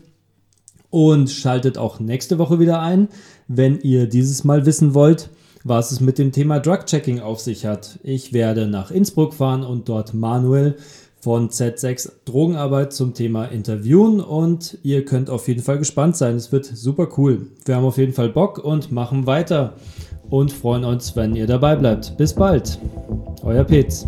Speaker 2: Und schaltet auch nächste Woche wieder ein, wenn ihr dieses Mal wissen wollt, was es mit dem Thema Drug-Checking auf sich hat. Ich werde nach Innsbruck fahren und dort Manuel von Z6 Drogenarbeit zum Thema interviewen und ihr könnt auf jeden Fall gespannt sein. Es wird super cool. Wir haben auf jeden Fall Bock und machen weiter und freuen uns, wenn ihr dabei bleibt. Bis bald. Euer Petz.